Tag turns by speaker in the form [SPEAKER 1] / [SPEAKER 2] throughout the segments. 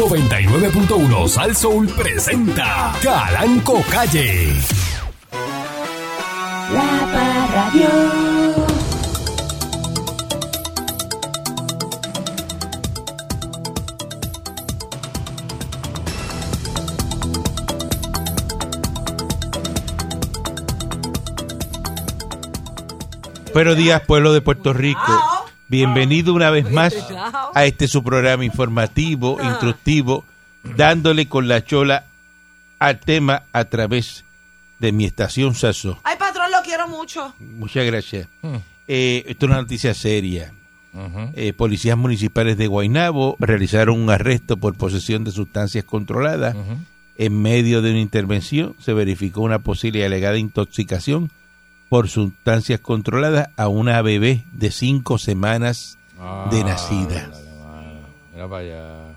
[SPEAKER 1] 99.1 Sal Soul presenta Calanco Calle.
[SPEAKER 2] La Parradio.
[SPEAKER 3] Buenos días, pueblo de Puerto Rico. Bienvenido una vez más a este su programa informativo, instructivo, dándole con la chola al tema a través de mi estación Saso.
[SPEAKER 4] Ay, patrón, lo quiero mucho.
[SPEAKER 3] Muchas gracias. Eh, esto es una noticia seria. Eh, policías municipales de Guaynabo realizaron un arresto por posesión de sustancias controladas. En medio de una intervención se verificó una posible y alegada intoxicación por sustancias controladas a una bebé de cinco semanas de nacida.
[SPEAKER 5] Mira para allá.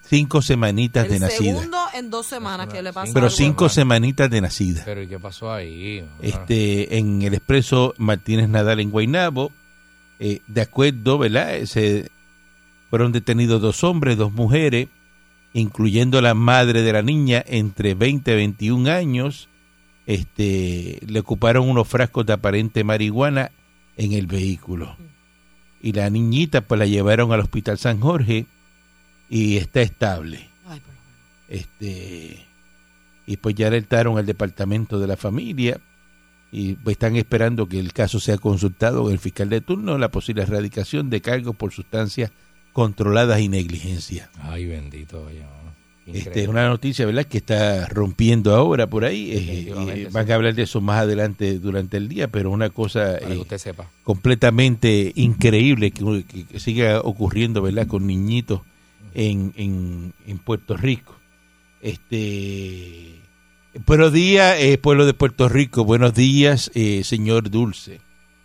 [SPEAKER 3] Cinco semanitas de nacida.
[SPEAKER 4] segundo en dos semanas que le pasa
[SPEAKER 3] Pero cinco semanitas de nacida.
[SPEAKER 5] Pero ¿y qué pasó ahí?
[SPEAKER 3] este en el expreso Martínez Nadal en Guaynabo eh, de acuerdo verdad se fueron detenidos dos hombres dos mujeres incluyendo la madre de la niña entre 20 y 21 años este le ocuparon unos frascos de aparente marihuana en el vehículo y la niñita pues la llevaron al hospital San Jorge y está estable
[SPEAKER 4] Ay, pero-
[SPEAKER 3] este y pues ya alertaron al departamento de la familia y pues están esperando que el caso sea consultado con el fiscal de turno la posible erradicación de cargos por sustancias controladas y negligencia.
[SPEAKER 5] Ay, bendito. oye, mano.
[SPEAKER 3] Este es
[SPEAKER 5] Increíble.
[SPEAKER 3] una noticia, ¿verdad?, que está rompiendo ahora por ahí. eh,
[SPEAKER 5] sí.
[SPEAKER 3] van a hablar de eso más adelante durante el día, pero una cosa
[SPEAKER 5] que
[SPEAKER 3] eh,
[SPEAKER 5] usted sepa.
[SPEAKER 3] completamente increíble que, que- siga ocurriendo, ¿verdad?, con niñitos en, en, en Puerto Rico. Este, buenos días, eh, pueblo de Puerto Rico. Buenos días, eh, señor Dulce.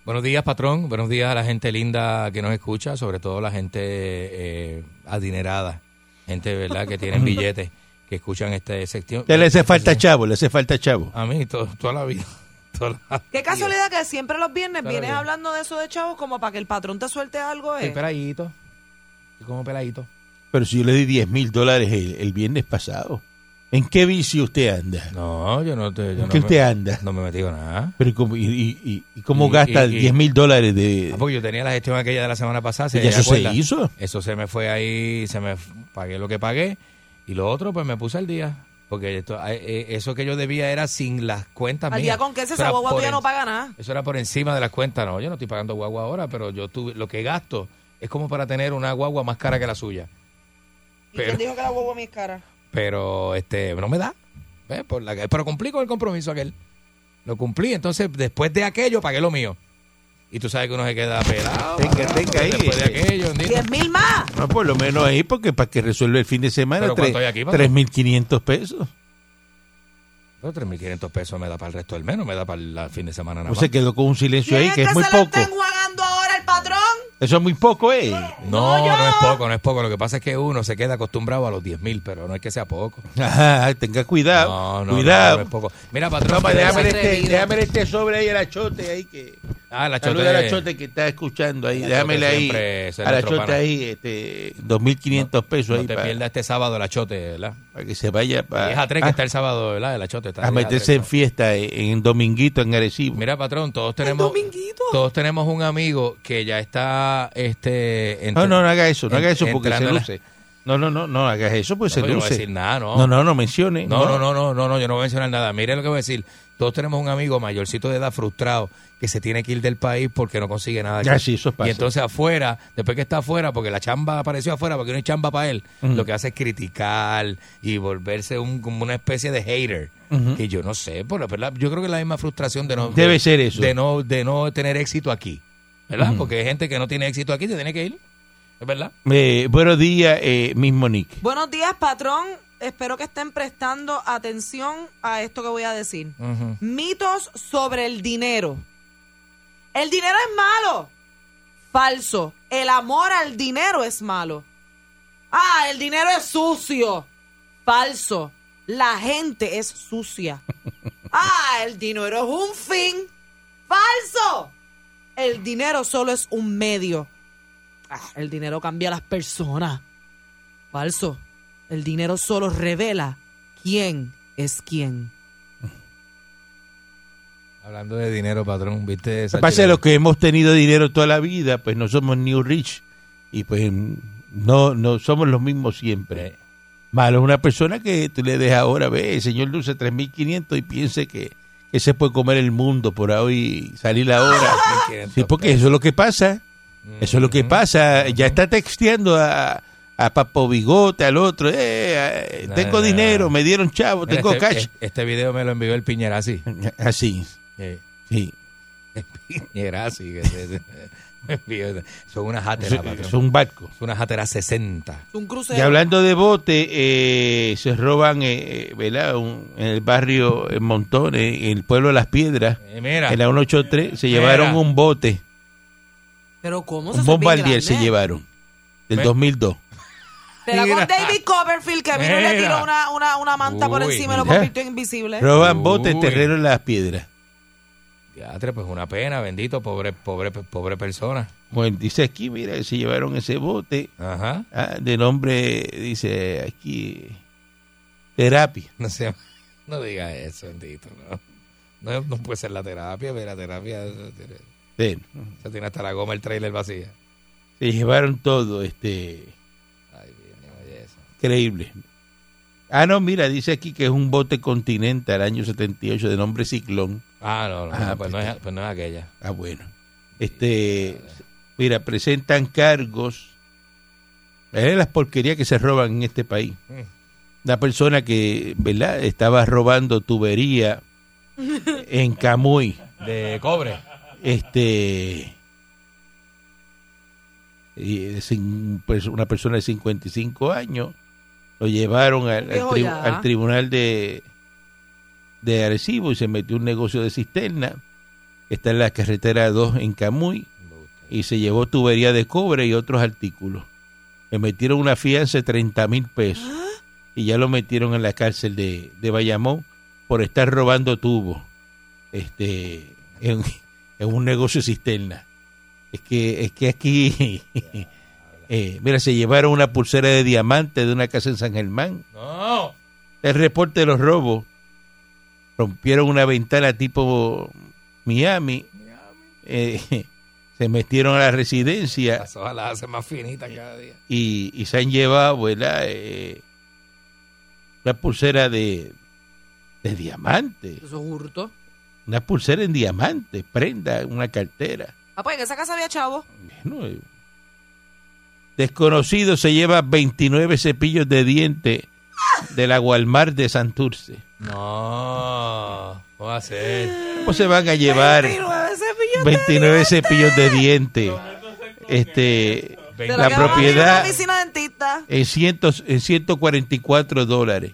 [SPEAKER 5] Buenos días, patrón. Buenos días a la gente linda que nos escucha, sobre todo la gente eh, adinerada, gente, ¿verdad?, que tienen billetes, que escuchan este sección.
[SPEAKER 3] Le hace falta chavo, le hace falta chavo.
[SPEAKER 5] A mí, to- toda la vida. Toda la
[SPEAKER 4] Qué casualidad que siempre los viernes vienes hablando de eso de chavos como para que el patrón te suelte algo,
[SPEAKER 5] Estoy
[SPEAKER 4] ¿eh?
[SPEAKER 5] peladito. Estoy como peladito.
[SPEAKER 3] Pero si yo le di 10 mil dólares el, el viernes pasado, ¿en qué vicio usted anda?
[SPEAKER 5] No, yo no te. Yo
[SPEAKER 3] ¿En
[SPEAKER 5] no
[SPEAKER 3] qué
[SPEAKER 5] me-
[SPEAKER 3] usted anda?
[SPEAKER 5] No me metí con nada.
[SPEAKER 3] Pero ¿y cómo, y, y- cómo
[SPEAKER 5] Y-
[SPEAKER 3] gasta
[SPEAKER 5] y- y-
[SPEAKER 3] 10 mil dólares de...?
[SPEAKER 5] Ah, porque yo tenía la gestión aquella de la semana pasada.
[SPEAKER 3] ¿Y
[SPEAKER 5] ¿se
[SPEAKER 3] eso se hizo?
[SPEAKER 5] Eso se me fue ahí, se me pagué lo que pagué y lo otro pues me puse al día. Porque esto, eh, eh, eso que yo debía era sin las cuentas
[SPEAKER 4] Al
[SPEAKER 5] mías.
[SPEAKER 4] día con que ese
[SPEAKER 5] Eso era
[SPEAKER 4] guagua
[SPEAKER 5] en-
[SPEAKER 4] no paga nada.
[SPEAKER 5] Eso era por encima de las cuentas. No, yo no estoy pagando guagua ahora, pero yo tuve lo que gasto es como para tener una guagua más cara que la suya.
[SPEAKER 4] ¿Y
[SPEAKER 5] Pero-
[SPEAKER 4] quién dijo que la guagua mis cara?
[SPEAKER 5] Pero este no me da. ¿Ves? Por la, pero cumplí con el compromiso aquel. Lo cumplí. Entonces, después de aquello, pagué lo mío. Y tú sabes que uno se queda pelado.
[SPEAKER 3] Tenga, tenga ahí,
[SPEAKER 5] Después de aquello.
[SPEAKER 4] ¡Diez mil más!
[SPEAKER 3] No, por lo menos ahí, porque para que resuelva el fin de semana,
[SPEAKER 5] ¿Pero
[SPEAKER 3] tres-
[SPEAKER 5] cuánto hay aquí, patrón?
[SPEAKER 3] 3.500 pesos.
[SPEAKER 5] Pero 3.500 pesos me da para el resto del mes, no me da para el fin de semana nada
[SPEAKER 3] O
[SPEAKER 5] más.
[SPEAKER 3] se quedó con un silencio
[SPEAKER 4] ¿Quién
[SPEAKER 3] ahí
[SPEAKER 4] es
[SPEAKER 3] que es muy
[SPEAKER 4] se lo
[SPEAKER 3] poco.
[SPEAKER 4] está enjuagando ahora el patrón?
[SPEAKER 3] Eso es muy poco, ¿eh?
[SPEAKER 5] No,
[SPEAKER 4] No,
[SPEAKER 5] no es poco, no es poco. Lo que pasa es que uno se queda acostumbrado a los 10 mil, pero no es que sea poco.
[SPEAKER 3] Ajá, tenga cuidado.
[SPEAKER 5] No, no,
[SPEAKER 3] cuidado.
[SPEAKER 5] no, no es poco. Mira, patrón,
[SPEAKER 3] déjame, este, déjame este sobre ahí al achote ahí que...
[SPEAKER 5] Ah, la
[SPEAKER 3] Saluda al
[SPEAKER 5] chote.
[SPEAKER 3] achote que está escuchando ahí.
[SPEAKER 5] El
[SPEAKER 3] Déjamele ahí.
[SPEAKER 5] es
[SPEAKER 3] Al
[SPEAKER 5] nuestro
[SPEAKER 3] achote
[SPEAKER 5] pana.
[SPEAKER 3] ahí, este, 2.500 pesos
[SPEAKER 5] No
[SPEAKER 3] ahí
[SPEAKER 5] te
[SPEAKER 3] para,
[SPEAKER 5] pierdas este sábado el achote, ¿verdad?
[SPEAKER 3] para que se vaya para,
[SPEAKER 5] 10 a 3
[SPEAKER 3] a-
[SPEAKER 5] que está el sábado, ¿verdad? El achote está
[SPEAKER 3] a
[SPEAKER 5] 10 a
[SPEAKER 3] meterse
[SPEAKER 5] 3.
[SPEAKER 3] en fiesta en, en Dominguito, en Arecibo.
[SPEAKER 5] Mira, patrón, todos tenemos
[SPEAKER 4] dominguito.
[SPEAKER 5] todos tenemos un amigo que ya está este
[SPEAKER 3] No, no, no haga eso, no
[SPEAKER 5] en-
[SPEAKER 3] haga eso porque se
[SPEAKER 5] a la-
[SPEAKER 3] luce. No, no, no, no hagas eso porque se
[SPEAKER 5] No, yo no voy a
[SPEAKER 3] luce.
[SPEAKER 5] decir nada, no.
[SPEAKER 3] No, no, no mencione.
[SPEAKER 5] No, no, no, no, no, no, yo no voy a mencionar nada. Mire lo que voy a decir. Todos tenemos un amigo mayorcito de edad frustrado que se tiene que ir del país porque no consigue nada.
[SPEAKER 3] Ya,
[SPEAKER 5] aquí.
[SPEAKER 3] sí, eso pasa.
[SPEAKER 5] Y entonces afuera, después que está afuera, porque la chamba apareció afuera, porque no hay chamba para él, lo que hace es criticar y volverse un, como una especie de hater. Que yo no sé, pero ¿verdad? yo creo que es la misma frustración de no...
[SPEAKER 3] Debe
[SPEAKER 5] de-
[SPEAKER 3] ser eso.
[SPEAKER 5] De no, de no tener éxito aquí. ¿Verdad? Porque hay gente que no tiene éxito aquí, se tiene que ir. ¿Es verdad?
[SPEAKER 3] Eh, buenos días, eh, mismo Nick.
[SPEAKER 4] Buenos días, patrón. Espero que estén prestando atención a esto que voy a decir. Mitos sobre el dinero. El dinero es malo. Falso. El amor al dinero es malo. Ah, el dinero es sucio. Falso. La gente es sucia. Ah, el dinero es un fin. Falso. El dinero solo es un medio. Ah, el dinero cambia a las personas. Falso. El dinero solo revela quién es quién.
[SPEAKER 5] Hablando de dinero, patrón, ¿viste?
[SPEAKER 3] Lo
[SPEAKER 5] esa
[SPEAKER 3] que pasa es que
[SPEAKER 5] chilena?
[SPEAKER 3] los que hemos tenido dinero toda la vida, pues no somos new rich y pues no, no somos los mismos siempre.
[SPEAKER 5] Eh,
[SPEAKER 3] Malo es una persona que tú le dejas ahora, ve, el señor luce 3.500 y piense que, que se puede comer el mundo por ahí y salir ahora.
[SPEAKER 5] 1.500
[SPEAKER 3] Sí, porque eso es lo que pasa. Eso es lo que pasa. Ya está texteando a, a Papo Bigote, al otro. Eh, eh,
[SPEAKER 5] No,
[SPEAKER 3] tengo
[SPEAKER 5] no,
[SPEAKER 3] dinero,
[SPEAKER 5] no.
[SPEAKER 3] me dieron chavo,
[SPEAKER 5] Mira,
[SPEAKER 3] tengo
[SPEAKER 5] este,
[SPEAKER 3] cash.
[SPEAKER 5] Este video me lo envió el Piñerasi.
[SPEAKER 3] Así,
[SPEAKER 5] Eh,
[SPEAKER 3] sí.
[SPEAKER 5] Piñerasi. que se- se- me envió- Son unas
[SPEAKER 3] Es,
[SPEAKER 5] patrón.
[SPEAKER 3] es un barco.
[SPEAKER 5] Son unas játeras 60.
[SPEAKER 4] Un crucero.
[SPEAKER 3] Y hablando de bote, eh, se roban eh, ¿verdad? Un- en el barrio en Montones, en el pueblo de Las Piedras,
[SPEAKER 5] Eh, mira,
[SPEAKER 3] en la 183, se
[SPEAKER 5] Mira.
[SPEAKER 3] llevaron un bote,
[SPEAKER 4] Pero ¿cómo
[SPEAKER 3] un
[SPEAKER 4] se
[SPEAKER 3] bombardier se llevaron, del
[SPEAKER 5] Ve.
[SPEAKER 3] 2002.
[SPEAKER 4] Será con. David Copperfield que vino y le tiró una, una, una manta por
[SPEAKER 5] Uy.
[SPEAKER 4] encima y lo
[SPEAKER 3] Mira.
[SPEAKER 4] convirtió en invisible.
[SPEAKER 3] Roban bote,
[SPEAKER 5] Uy.
[SPEAKER 3] terreno en Las Piedras.
[SPEAKER 5] Diatre, pues una pena, bendito, pobre, pobre, pobre persona.
[SPEAKER 3] Bueno, dice aquí, mira, que se llevaron ese bote
[SPEAKER 5] Ajá.
[SPEAKER 3] ah, de nombre, dice aquí, terapia.
[SPEAKER 5] No sé, no diga eso, bendito, no. No, no puede ser la terapia, pero la terapia
[SPEAKER 3] Sí,
[SPEAKER 5] eso tiene hasta la goma el trailer vacía.
[SPEAKER 3] se llevaron todo, este,
[SPEAKER 5] Ay, bien, oye eso.
[SPEAKER 3] increíble. Ah, no, mira, dice aquí que es un bote Continental, año 78, de nombre Ciclón.
[SPEAKER 5] Ah, no, no,
[SPEAKER 3] Ah,
[SPEAKER 5] pues,
[SPEAKER 3] pues
[SPEAKER 5] no es, pues no es aquella.
[SPEAKER 3] Ah, bueno. Este, mira, presentan cargos. Es las porquerías que se roban en este país.
[SPEAKER 5] Mm.
[SPEAKER 3] Una persona que, ¿verdad? Estaba robando tubería en Camuy.
[SPEAKER 5] De cobre.
[SPEAKER 3] Este. y es un- pues, una persona de 55 años. Lo llevaron al, al
[SPEAKER 4] Viejo
[SPEAKER 3] tri-
[SPEAKER 4] ya.
[SPEAKER 3] al tribunal de, de Arecibo y se metió un negocio de cisterna. Está en la carretera 2 en Camuy y se llevó tubería de cobre y otros artículos. Le metieron una fianza de 30 mil pesos y ya lo metieron en la cárcel de, de Bayamón por estar robando tubos este, en, en un negocio cisterna. Es que, es que aquí, eh, mira, se llevaron una pulsera de diamante de una casa en San Germán.
[SPEAKER 5] No.
[SPEAKER 3] El reporte de los robos. Rompieron una ventana tipo Miami. eh, se metieron a la residencia
[SPEAKER 5] Las hojas las hacen más finitas cada día.
[SPEAKER 3] y, y se han llevado, ¿verdad? Eh, una pulsera de, de diamante.
[SPEAKER 4] Eso es hurto.
[SPEAKER 3] Una pulsera en diamante, prenda, una cartera.
[SPEAKER 4] Ah, pues en esa casa había chavo.
[SPEAKER 3] Bueno, eh, desconocido se lleva 29 cepillos de diente de la Walmart de Santurce.
[SPEAKER 5] No. ¿Cómo va a ser?
[SPEAKER 3] ¿Cómo se van a llevar
[SPEAKER 4] 29 cepillos de
[SPEAKER 3] 29 cepillos de diente? Este,
[SPEAKER 4] Te
[SPEAKER 3] la
[SPEAKER 4] en
[SPEAKER 3] propiedad
[SPEAKER 4] dentista.
[SPEAKER 3] en, cientos, en 144 dólares.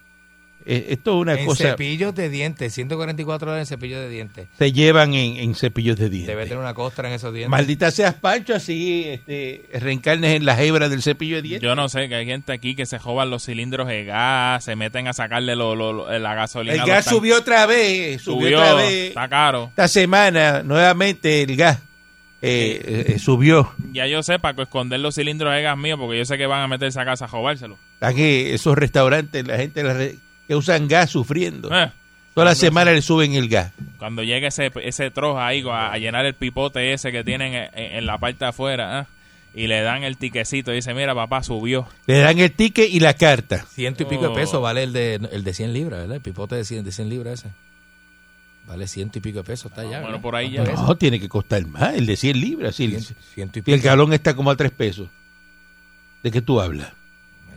[SPEAKER 3] Eh, esto es una
[SPEAKER 5] En
[SPEAKER 3] cosa,
[SPEAKER 5] cepillos de dientes, 144 dólares en cepillos de dientes.
[SPEAKER 3] se llevan en, en cepillos de
[SPEAKER 5] Debe
[SPEAKER 3] dientes.
[SPEAKER 5] tener una costra en esos dientes.
[SPEAKER 3] Maldita seas Pancho, así este, reencarnes en las hebras del cepillo de dientes.
[SPEAKER 6] Yo no sé, que hay gente aquí que se joban los cilindros de gas, se meten a sacarle lo, lo- lo- la gasolina.
[SPEAKER 3] El gas subió otra vez, subió,
[SPEAKER 6] Subió,
[SPEAKER 3] otra vez.
[SPEAKER 6] está caro.
[SPEAKER 3] Esta semana, nuevamente, el gas eh, eh, eh, subió.
[SPEAKER 6] Ya yo sé, para esconder los cilindros de gas mío, porque yo sé que van a meterse a casa a robárselo.
[SPEAKER 3] Están que esos restaurantes, la gente la re- que usan gas sufriendo.
[SPEAKER 6] Eh,
[SPEAKER 3] Toda la semana le suben el gas.
[SPEAKER 6] cuando llegue ese, ese trozo ahí a, a llenar el pipote ese que tienen en, en la parte de afuera, eh, y le dan el tiquecito y dice, mira papá, subió.
[SPEAKER 3] Le dan el ticket y la carta.
[SPEAKER 5] Ciento y pico
[SPEAKER 6] Oh.
[SPEAKER 5] de pesos vale el de, el de 100 libras, ¿verdad? El pipote de 100, de 100 libras ese. Vale ciento y pico de pesos, está allá.
[SPEAKER 6] bueno,
[SPEAKER 5] ¿verdad?
[SPEAKER 6] por ahí
[SPEAKER 5] ¿Cuánto
[SPEAKER 6] ya.
[SPEAKER 3] No, tiene que costar más. El de 100 libras. sí.
[SPEAKER 5] Ciento, ciento y
[SPEAKER 3] Y el
[SPEAKER 5] pico.
[SPEAKER 3] galón está como a 3 pesos. ¿De qué tú hablas?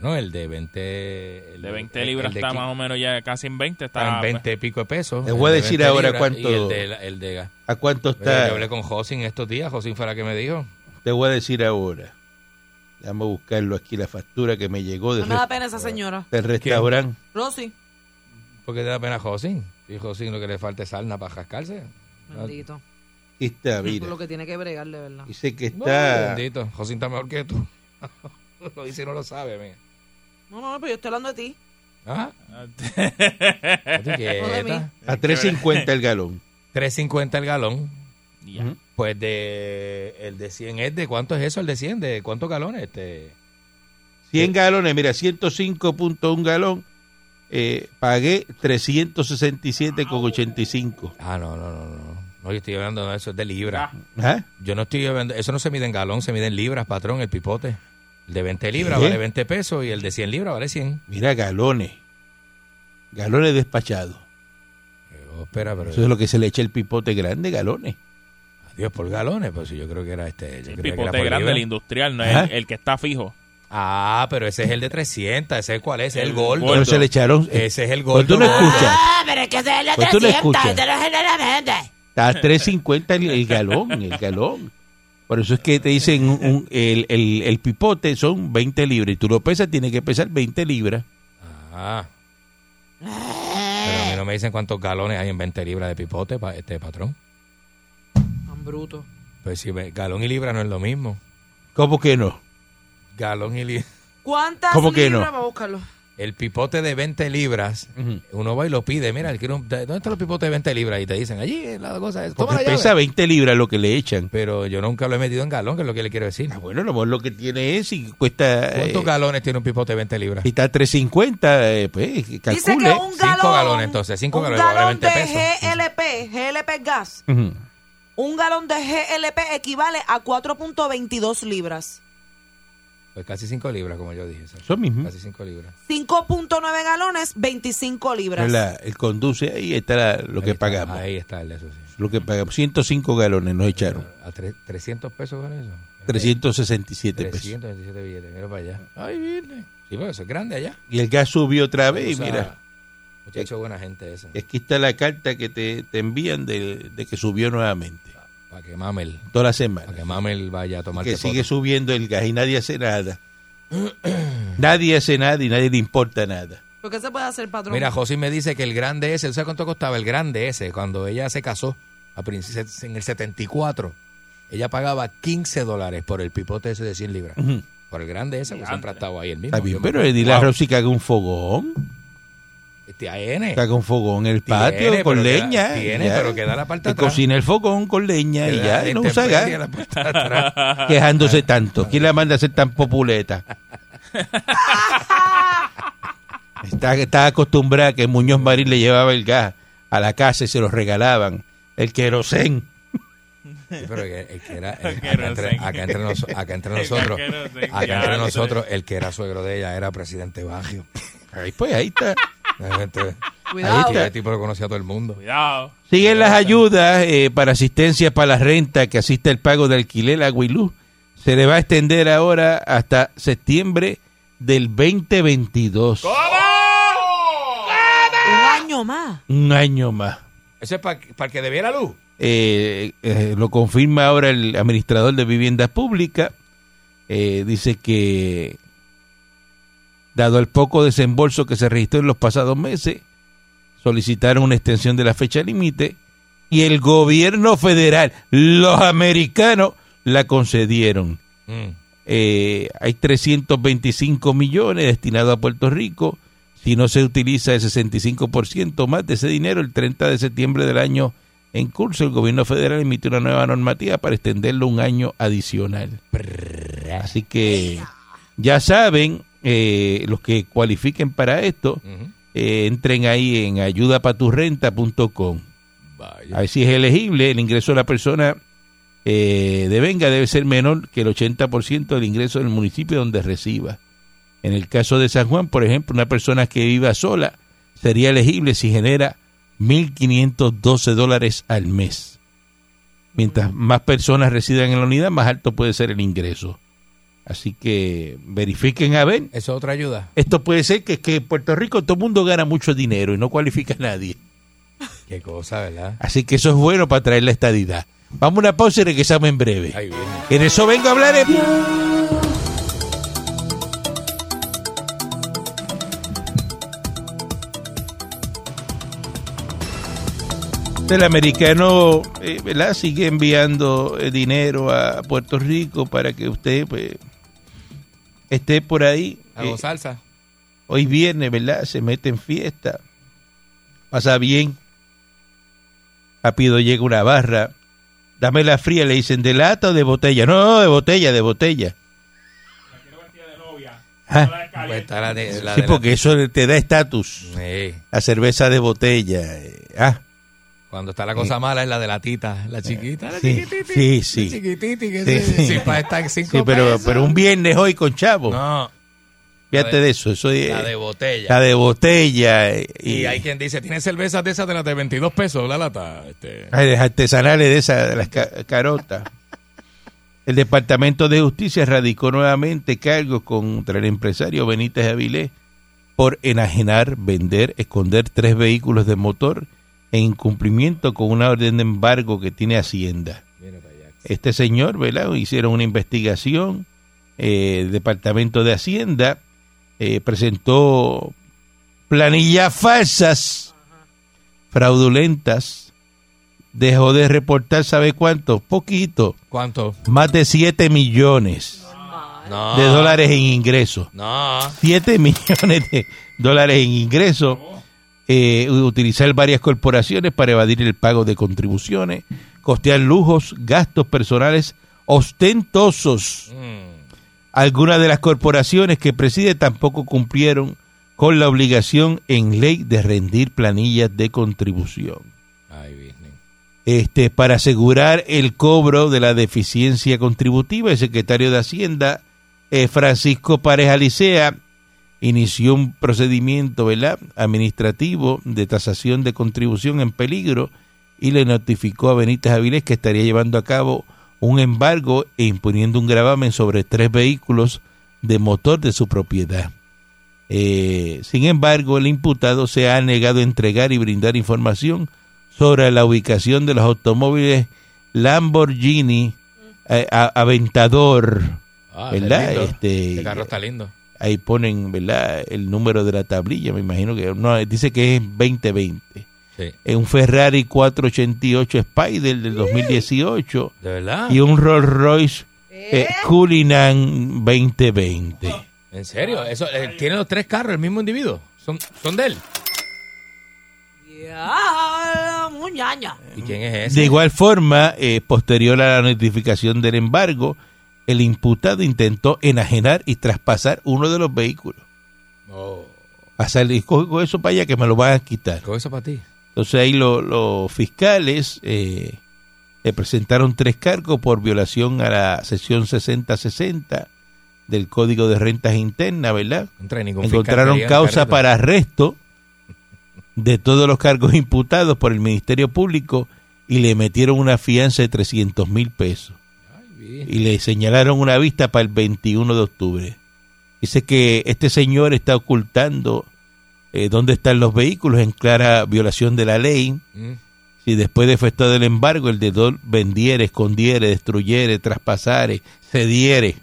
[SPEAKER 5] Bueno, el de 20... El
[SPEAKER 6] De 20
[SPEAKER 5] el-
[SPEAKER 6] libras
[SPEAKER 5] el de
[SPEAKER 6] está más o menos ya casi en 20.
[SPEAKER 5] Está
[SPEAKER 6] Está,
[SPEAKER 5] en 20 y pico de pesos.
[SPEAKER 3] Te
[SPEAKER 5] el
[SPEAKER 3] voy a
[SPEAKER 5] de
[SPEAKER 3] decir
[SPEAKER 5] 20
[SPEAKER 3] ahora
[SPEAKER 5] libras
[SPEAKER 3] cuánto-
[SPEAKER 5] Y el de, el de gas.
[SPEAKER 3] ¿A cuánto está?
[SPEAKER 5] Yo hablé con Josin estos días. Josin fue la que me dijo.
[SPEAKER 3] Te voy a decir ahora. Déjame buscarlo aquí, la factura que me llegó
[SPEAKER 4] No me da
[SPEAKER 3] re-
[SPEAKER 4] pena esa señora.
[SPEAKER 3] del restaurante.
[SPEAKER 4] Rosy.
[SPEAKER 5] ¿Por qué te da pena Josin? Y Josin lo que le falta es sarna para rascarse.
[SPEAKER 4] Bendito.
[SPEAKER 3] Aquí está,
[SPEAKER 4] Por
[SPEAKER 3] mira.
[SPEAKER 4] lo que tiene que bregar, de verdad.
[SPEAKER 3] Dice que
[SPEAKER 5] No,
[SPEAKER 3] está...
[SPEAKER 5] bendito. Josin está mejor que tú. lo dice y no lo sabe, mira.
[SPEAKER 4] No, no, pero yo estoy hablando de ti.
[SPEAKER 5] Ajá.
[SPEAKER 6] Ah.
[SPEAKER 3] A 3.50 el galón.
[SPEAKER 5] 3.50 el galón.
[SPEAKER 6] ya.
[SPEAKER 3] Ujú.
[SPEAKER 5] Pues de el de 100 es de cuánto es eso el de 100, de cuántos galones este
[SPEAKER 3] 100 galones, mira, 105.1 galón, eh, pagué 367,85.
[SPEAKER 5] Ah, no, no, no, no. No, yo estoy hablando de eso, es de libras.
[SPEAKER 3] ¿Ah?
[SPEAKER 5] Yo no estoy hablando, eso no se mide en galón, se mide en libras, patrón, el pipote. El de 20 libras
[SPEAKER 3] ¿Qué?
[SPEAKER 5] vale 20 pesos y el de 100 libras vale 100.
[SPEAKER 3] Mira, galones. Galones despachados.
[SPEAKER 5] Espera, pero...
[SPEAKER 3] Eso es lo que se le echa el pipote grande, galones.
[SPEAKER 5] Adiós por galones, pues yo creo que era este. Yo
[SPEAKER 6] El
[SPEAKER 5] creía que era
[SPEAKER 6] pipote grande,
[SPEAKER 5] libra.
[SPEAKER 6] el industrial, no es el, el que está fijo.
[SPEAKER 5] Ah, pero ese es el de 300, ese es cuál es, el
[SPEAKER 6] El
[SPEAKER 5] gordo.
[SPEAKER 6] gordo.
[SPEAKER 3] Pero se le echaron...
[SPEAKER 5] Ese es el
[SPEAKER 3] Pues
[SPEAKER 5] gordo.
[SPEAKER 3] tú no escuchas.
[SPEAKER 4] Ah, pero es que ese es el de
[SPEAKER 3] Pues tú no
[SPEAKER 4] 300,
[SPEAKER 3] escuchas.
[SPEAKER 4] ese no es el de la vende.
[SPEAKER 3] Está a 3.50 el, el galón, el galón. Por eso es que te dicen un- un- el, el- el pipote son 20 libras y tú lo pesas, tiene que pesar 20 libras.
[SPEAKER 5] Ah. Pero a mí no me dicen cuántos galones hay en 20 libras de pipote, pa- este patrón.
[SPEAKER 4] Tan bruto.
[SPEAKER 5] Pues si galón y libra no es lo mismo.
[SPEAKER 3] ¿Cómo que no?
[SPEAKER 5] Galón y libra.
[SPEAKER 4] ¿Cuántas
[SPEAKER 3] ¿Cómo que
[SPEAKER 4] libras?
[SPEAKER 3] no?
[SPEAKER 4] Vamos a buscarlo.
[SPEAKER 5] El pipote de 20 libras,
[SPEAKER 3] Ujú.
[SPEAKER 5] uno va y lo pide. Mira, quiero un- ¿dónde están los pipotes de 20 libras? Y te dicen, allí, la cosa es. Toma
[SPEAKER 3] Porque
[SPEAKER 5] la llave.
[SPEAKER 3] pesa 20 libras lo que le echan.
[SPEAKER 5] Pero yo nunca lo he metido en galón, que es lo que le quiero decir.
[SPEAKER 3] Ah, bueno, lo mejor lo que tiene es y cuesta...
[SPEAKER 5] ¿Cuántos
[SPEAKER 3] eh,
[SPEAKER 5] galones tiene un pipote de 20 libras?
[SPEAKER 3] si está a 3.50, eh, pues
[SPEAKER 4] Dice
[SPEAKER 3] calcule.
[SPEAKER 4] que un
[SPEAKER 5] Cinco
[SPEAKER 4] galón.
[SPEAKER 5] galones, entonces, cinco
[SPEAKER 4] un
[SPEAKER 5] galones, vale
[SPEAKER 4] galón
[SPEAKER 5] 20
[SPEAKER 4] de
[SPEAKER 5] pesos.
[SPEAKER 4] GLP, GLP gas.
[SPEAKER 3] Ujú.
[SPEAKER 4] Un galón de GLP equivale a 4.22 libras.
[SPEAKER 5] Pues casi 5 libras, como yo dije.
[SPEAKER 3] Eso mismo.
[SPEAKER 5] Casi 5 libras.
[SPEAKER 4] 5.9 galones, 25 libras.
[SPEAKER 3] La- el conduce ahí está la- lo
[SPEAKER 5] Ahí
[SPEAKER 3] que
[SPEAKER 5] está,
[SPEAKER 3] pagamos.
[SPEAKER 5] Ahí está el de eso, sí.
[SPEAKER 3] Lo que pagamos. 105 galones nos echaron.
[SPEAKER 5] A tre- 300 pesos con eso.
[SPEAKER 3] 367 pesos.
[SPEAKER 5] 327 billetes, mira para allá. Ay, virgen. Sí, porque eso es grande allá.
[SPEAKER 3] Y el gas subió otra vez y
[SPEAKER 5] O sea,
[SPEAKER 3] mira,
[SPEAKER 5] Muchacho, buena gente esa.
[SPEAKER 3] aquí está la carta que te, te envían de, de que subió nuevamente.
[SPEAKER 5] Para que Mamel,
[SPEAKER 3] Toda la
[SPEAKER 5] para
[SPEAKER 3] semana.
[SPEAKER 5] que Mamel vaya a tomar
[SPEAKER 3] Que sigue subiendo el gas y nadie hace nada. nadie hace nada y nadie le importa nada.
[SPEAKER 4] ¿Por qué se puede hacer, patrón?
[SPEAKER 5] Mira, José me dice que el grande ese, ¿sabes cuánto costaba el grande ese? Cuando ella se casó, a en el 74, ella pagaba 15 dólares por el pipote ese de 100 libras.
[SPEAKER 3] Ujú.
[SPEAKER 5] Por el grande ese, pues siempre ha estado ahí el mismo.
[SPEAKER 3] Está bien, pero
[SPEAKER 5] acuerdo,
[SPEAKER 3] dile a
[SPEAKER 5] wow,
[SPEAKER 3] Rosy que haga un fogón.
[SPEAKER 5] Este AN.
[SPEAKER 3] Que haga un fogón en el patio
[SPEAKER 5] Tiene,
[SPEAKER 3] con
[SPEAKER 5] queda-
[SPEAKER 3] leña.
[SPEAKER 5] tiene,
[SPEAKER 3] ya.
[SPEAKER 5] pero queda la parte atrás.
[SPEAKER 3] cocina el fogón con leña y ya, y no usa gas. Quejándose tanto. ¿Quién la manda a ser tan populeta? Está, está acostumbrada que Muñoz Marín le llevaba el gas a la casa y se lo regalaban. El querosén.
[SPEAKER 5] Sí, pero el, el que era, el-
[SPEAKER 6] Que
[SPEAKER 5] acá, entre, acá entre acá entre nosotros, acá entre nosotros, el que era suegro de ella era presidente Baggio.
[SPEAKER 3] Ahí pues, ahí está.
[SPEAKER 5] Este,
[SPEAKER 4] Cuidado.
[SPEAKER 5] ahí el tipo lo conocía a todo el mundo.
[SPEAKER 6] Cuidado.
[SPEAKER 3] Siguen las ayudas eh, para asistencia para la renta que asiste el pago de alquiler a Guilú. Se le va a extender ahora hasta septiembre del 2022.
[SPEAKER 4] Un año más.
[SPEAKER 3] Un año más.
[SPEAKER 5] Eso es para el que debiera luz.
[SPEAKER 3] Eh, eh, lo confirma ahora el administrador de viviendas públicas. Eh, dice que, dado el poco desembolso que se registró en los pasados meses, solicitaron una extensión de la fecha límite y el gobierno federal, los americanos, la concedieron.
[SPEAKER 5] Mm.
[SPEAKER 3] Eh, hay 325 millones destinados a Puerto Rico. Si no se utiliza el 65% más de ese dinero, el 30 de septiembre del año en curso, el gobierno federal emitió una nueva normativa para extenderlo un año adicional. Así que ya saben, eh, los que cualifiquen para esto, eh, entren ahí en ayudapaturrenta.com. A ver si es elegible el ingreso de la persona eh, de venga debe ser menor que el 80% del ingreso del municipio donde reciba. En el caso de San Juan, por ejemplo, una persona que viva sola sería elegible si genera 1.512 dólares al mes. Mientras más personas residan en la unidad, más alto puede ser el ingreso. Así que verifiquen a ver.
[SPEAKER 5] Eso es otra ayuda.
[SPEAKER 3] Esto puede ser que, que en Puerto Rico todo el mundo gana mucho dinero y no cualifica a nadie.
[SPEAKER 5] Qué cosa, ¿verdad?
[SPEAKER 3] Así que eso es bueno para traer la estadidad. Vamos a una pausa y regresamos en breve.
[SPEAKER 5] Ahí viene.
[SPEAKER 3] En eso vengo a hablar. en- El americano eh, ¿verdad? sigue enviando eh, dinero a Puerto Rico para que usted pues, esté por ahí.
[SPEAKER 5] Hago
[SPEAKER 3] Eh,
[SPEAKER 5] salsa.
[SPEAKER 3] hoy viernes, ¿verdad? Se mete en fiesta. Pasa bien. Rápido llega una barra. Dame la fría, le dicen, ¿de lata o de botella? No, no, de botella, de botella. Ah,
[SPEAKER 5] Pues está la de- la
[SPEAKER 3] sí,
[SPEAKER 5] de la-
[SPEAKER 3] porque eso te da estatus.
[SPEAKER 5] Sí.
[SPEAKER 3] La cerveza de botella. eh, Ah,
[SPEAKER 5] Cuando está la cosa mala es la de la tita, la chiquita, la
[SPEAKER 3] sí,
[SPEAKER 5] chiquititi.
[SPEAKER 3] sí, sí.
[SPEAKER 5] La chiquititi, que
[SPEAKER 3] Sí,
[SPEAKER 5] se-
[SPEAKER 3] sí.
[SPEAKER 5] está en cinco
[SPEAKER 3] Sí, pero,
[SPEAKER 5] pesos.
[SPEAKER 3] pero un viernes hoy con chavo.
[SPEAKER 5] No,
[SPEAKER 3] Fíjate
[SPEAKER 5] de-
[SPEAKER 3] de eso. Eso es,
[SPEAKER 5] la de botella.
[SPEAKER 3] la de botella. eh,
[SPEAKER 5] y
[SPEAKER 3] Y,
[SPEAKER 5] hay quien dice, ¿tiene cervezas de esas de las de 22 pesos la lata? Este,
[SPEAKER 3] Ay, las artesanales de esas, de las ca- carotas. El Departamento de Justicia radicó nuevamente cargos contra el empresario Benítez Avilés por enajenar, vender, esconder tres vehículos de motor en incumplimiento con una orden de embargo que tiene Hacienda. Este señor, ¿verdad? Hicieron una investigación, eh, el Departamento de Hacienda eh, presentó planillas falsas, fraudulentas, dejó de reportar, ¿sabe cuánto? Poquito,
[SPEAKER 5] ¿Cuánto?
[SPEAKER 3] más de 7 millones
[SPEAKER 5] No.
[SPEAKER 3] de dólares en ingresos.
[SPEAKER 5] No.
[SPEAKER 3] 7 millones de dólares en ingresos. Eh, utilizar varias corporaciones para evadir el pago de contribuciones, costear lujos, gastos personales ostentosos.
[SPEAKER 5] Mm.
[SPEAKER 3] Algunas de las corporaciones que preside tampoco cumplieron con la obligación en ley de rendir planillas de contribución. Este, para asegurar el cobro de la deficiencia contributiva, el secretario de Hacienda, eh, Francisco Pareja Licea, inició un procedimiento ¿verdad? administrativo de tasación de contribución en peligro y le notificó a Benítez Avilés que estaría llevando a cabo un embargo e imponiendo un gravamen sobre tres vehículos de motor de su propiedad. Eh, sin embargo, el imputado se ha negado a entregar y brindar información sobre la ubicación de los automóviles Lamborghini eh, Aventador,
[SPEAKER 5] Ah.
[SPEAKER 3] Este,
[SPEAKER 5] Este carro está lindo.
[SPEAKER 3] Ahí ponen, ¿verdad? El número de la tablilla, me imagino que no, dice que es 2020.
[SPEAKER 5] Sí.
[SPEAKER 3] Es un Ferrari 488 Spider del 2018
[SPEAKER 5] ¿De verdad?
[SPEAKER 3] y un Rolls Royce eh, Cullinan 2020.
[SPEAKER 5] ¿En serio? Eso, eh, ¿Tiene los tres carros el mismo individuo? ¿Son, son de él?
[SPEAKER 4] Ya, muñaña.
[SPEAKER 5] ¿Y quién es ese?
[SPEAKER 3] De igual forma, eh, posterior a la notificación del embargo, el imputado intentó enajenar y traspasar uno de los vehículos.
[SPEAKER 5] Oh,
[SPEAKER 3] Pasarle, y coge coge eso para allá que me lo van a quitar.
[SPEAKER 5] ¿Con eso para ti?
[SPEAKER 3] Entonces ahí lo- los fiscales eh, le presentaron tres cargos por violación a la sección 6060 del Código de Rentas Internas, ¿verdad?
[SPEAKER 5] Contra ningún fiscal
[SPEAKER 3] Encontraron causa para arresto de todos los cargos imputados por el Ministerio Público y le metieron una fianza de 300 mil pesos Y le señalaron una vista para el 21 de octubre. Dice que este señor está ocultando eh, dónde están los vehículos en clara violación de la ley.
[SPEAKER 5] Mm.
[SPEAKER 3] Si después de efectuado el embargo, el deudor vendiere, escondiere, destruyere, traspasare, cediere,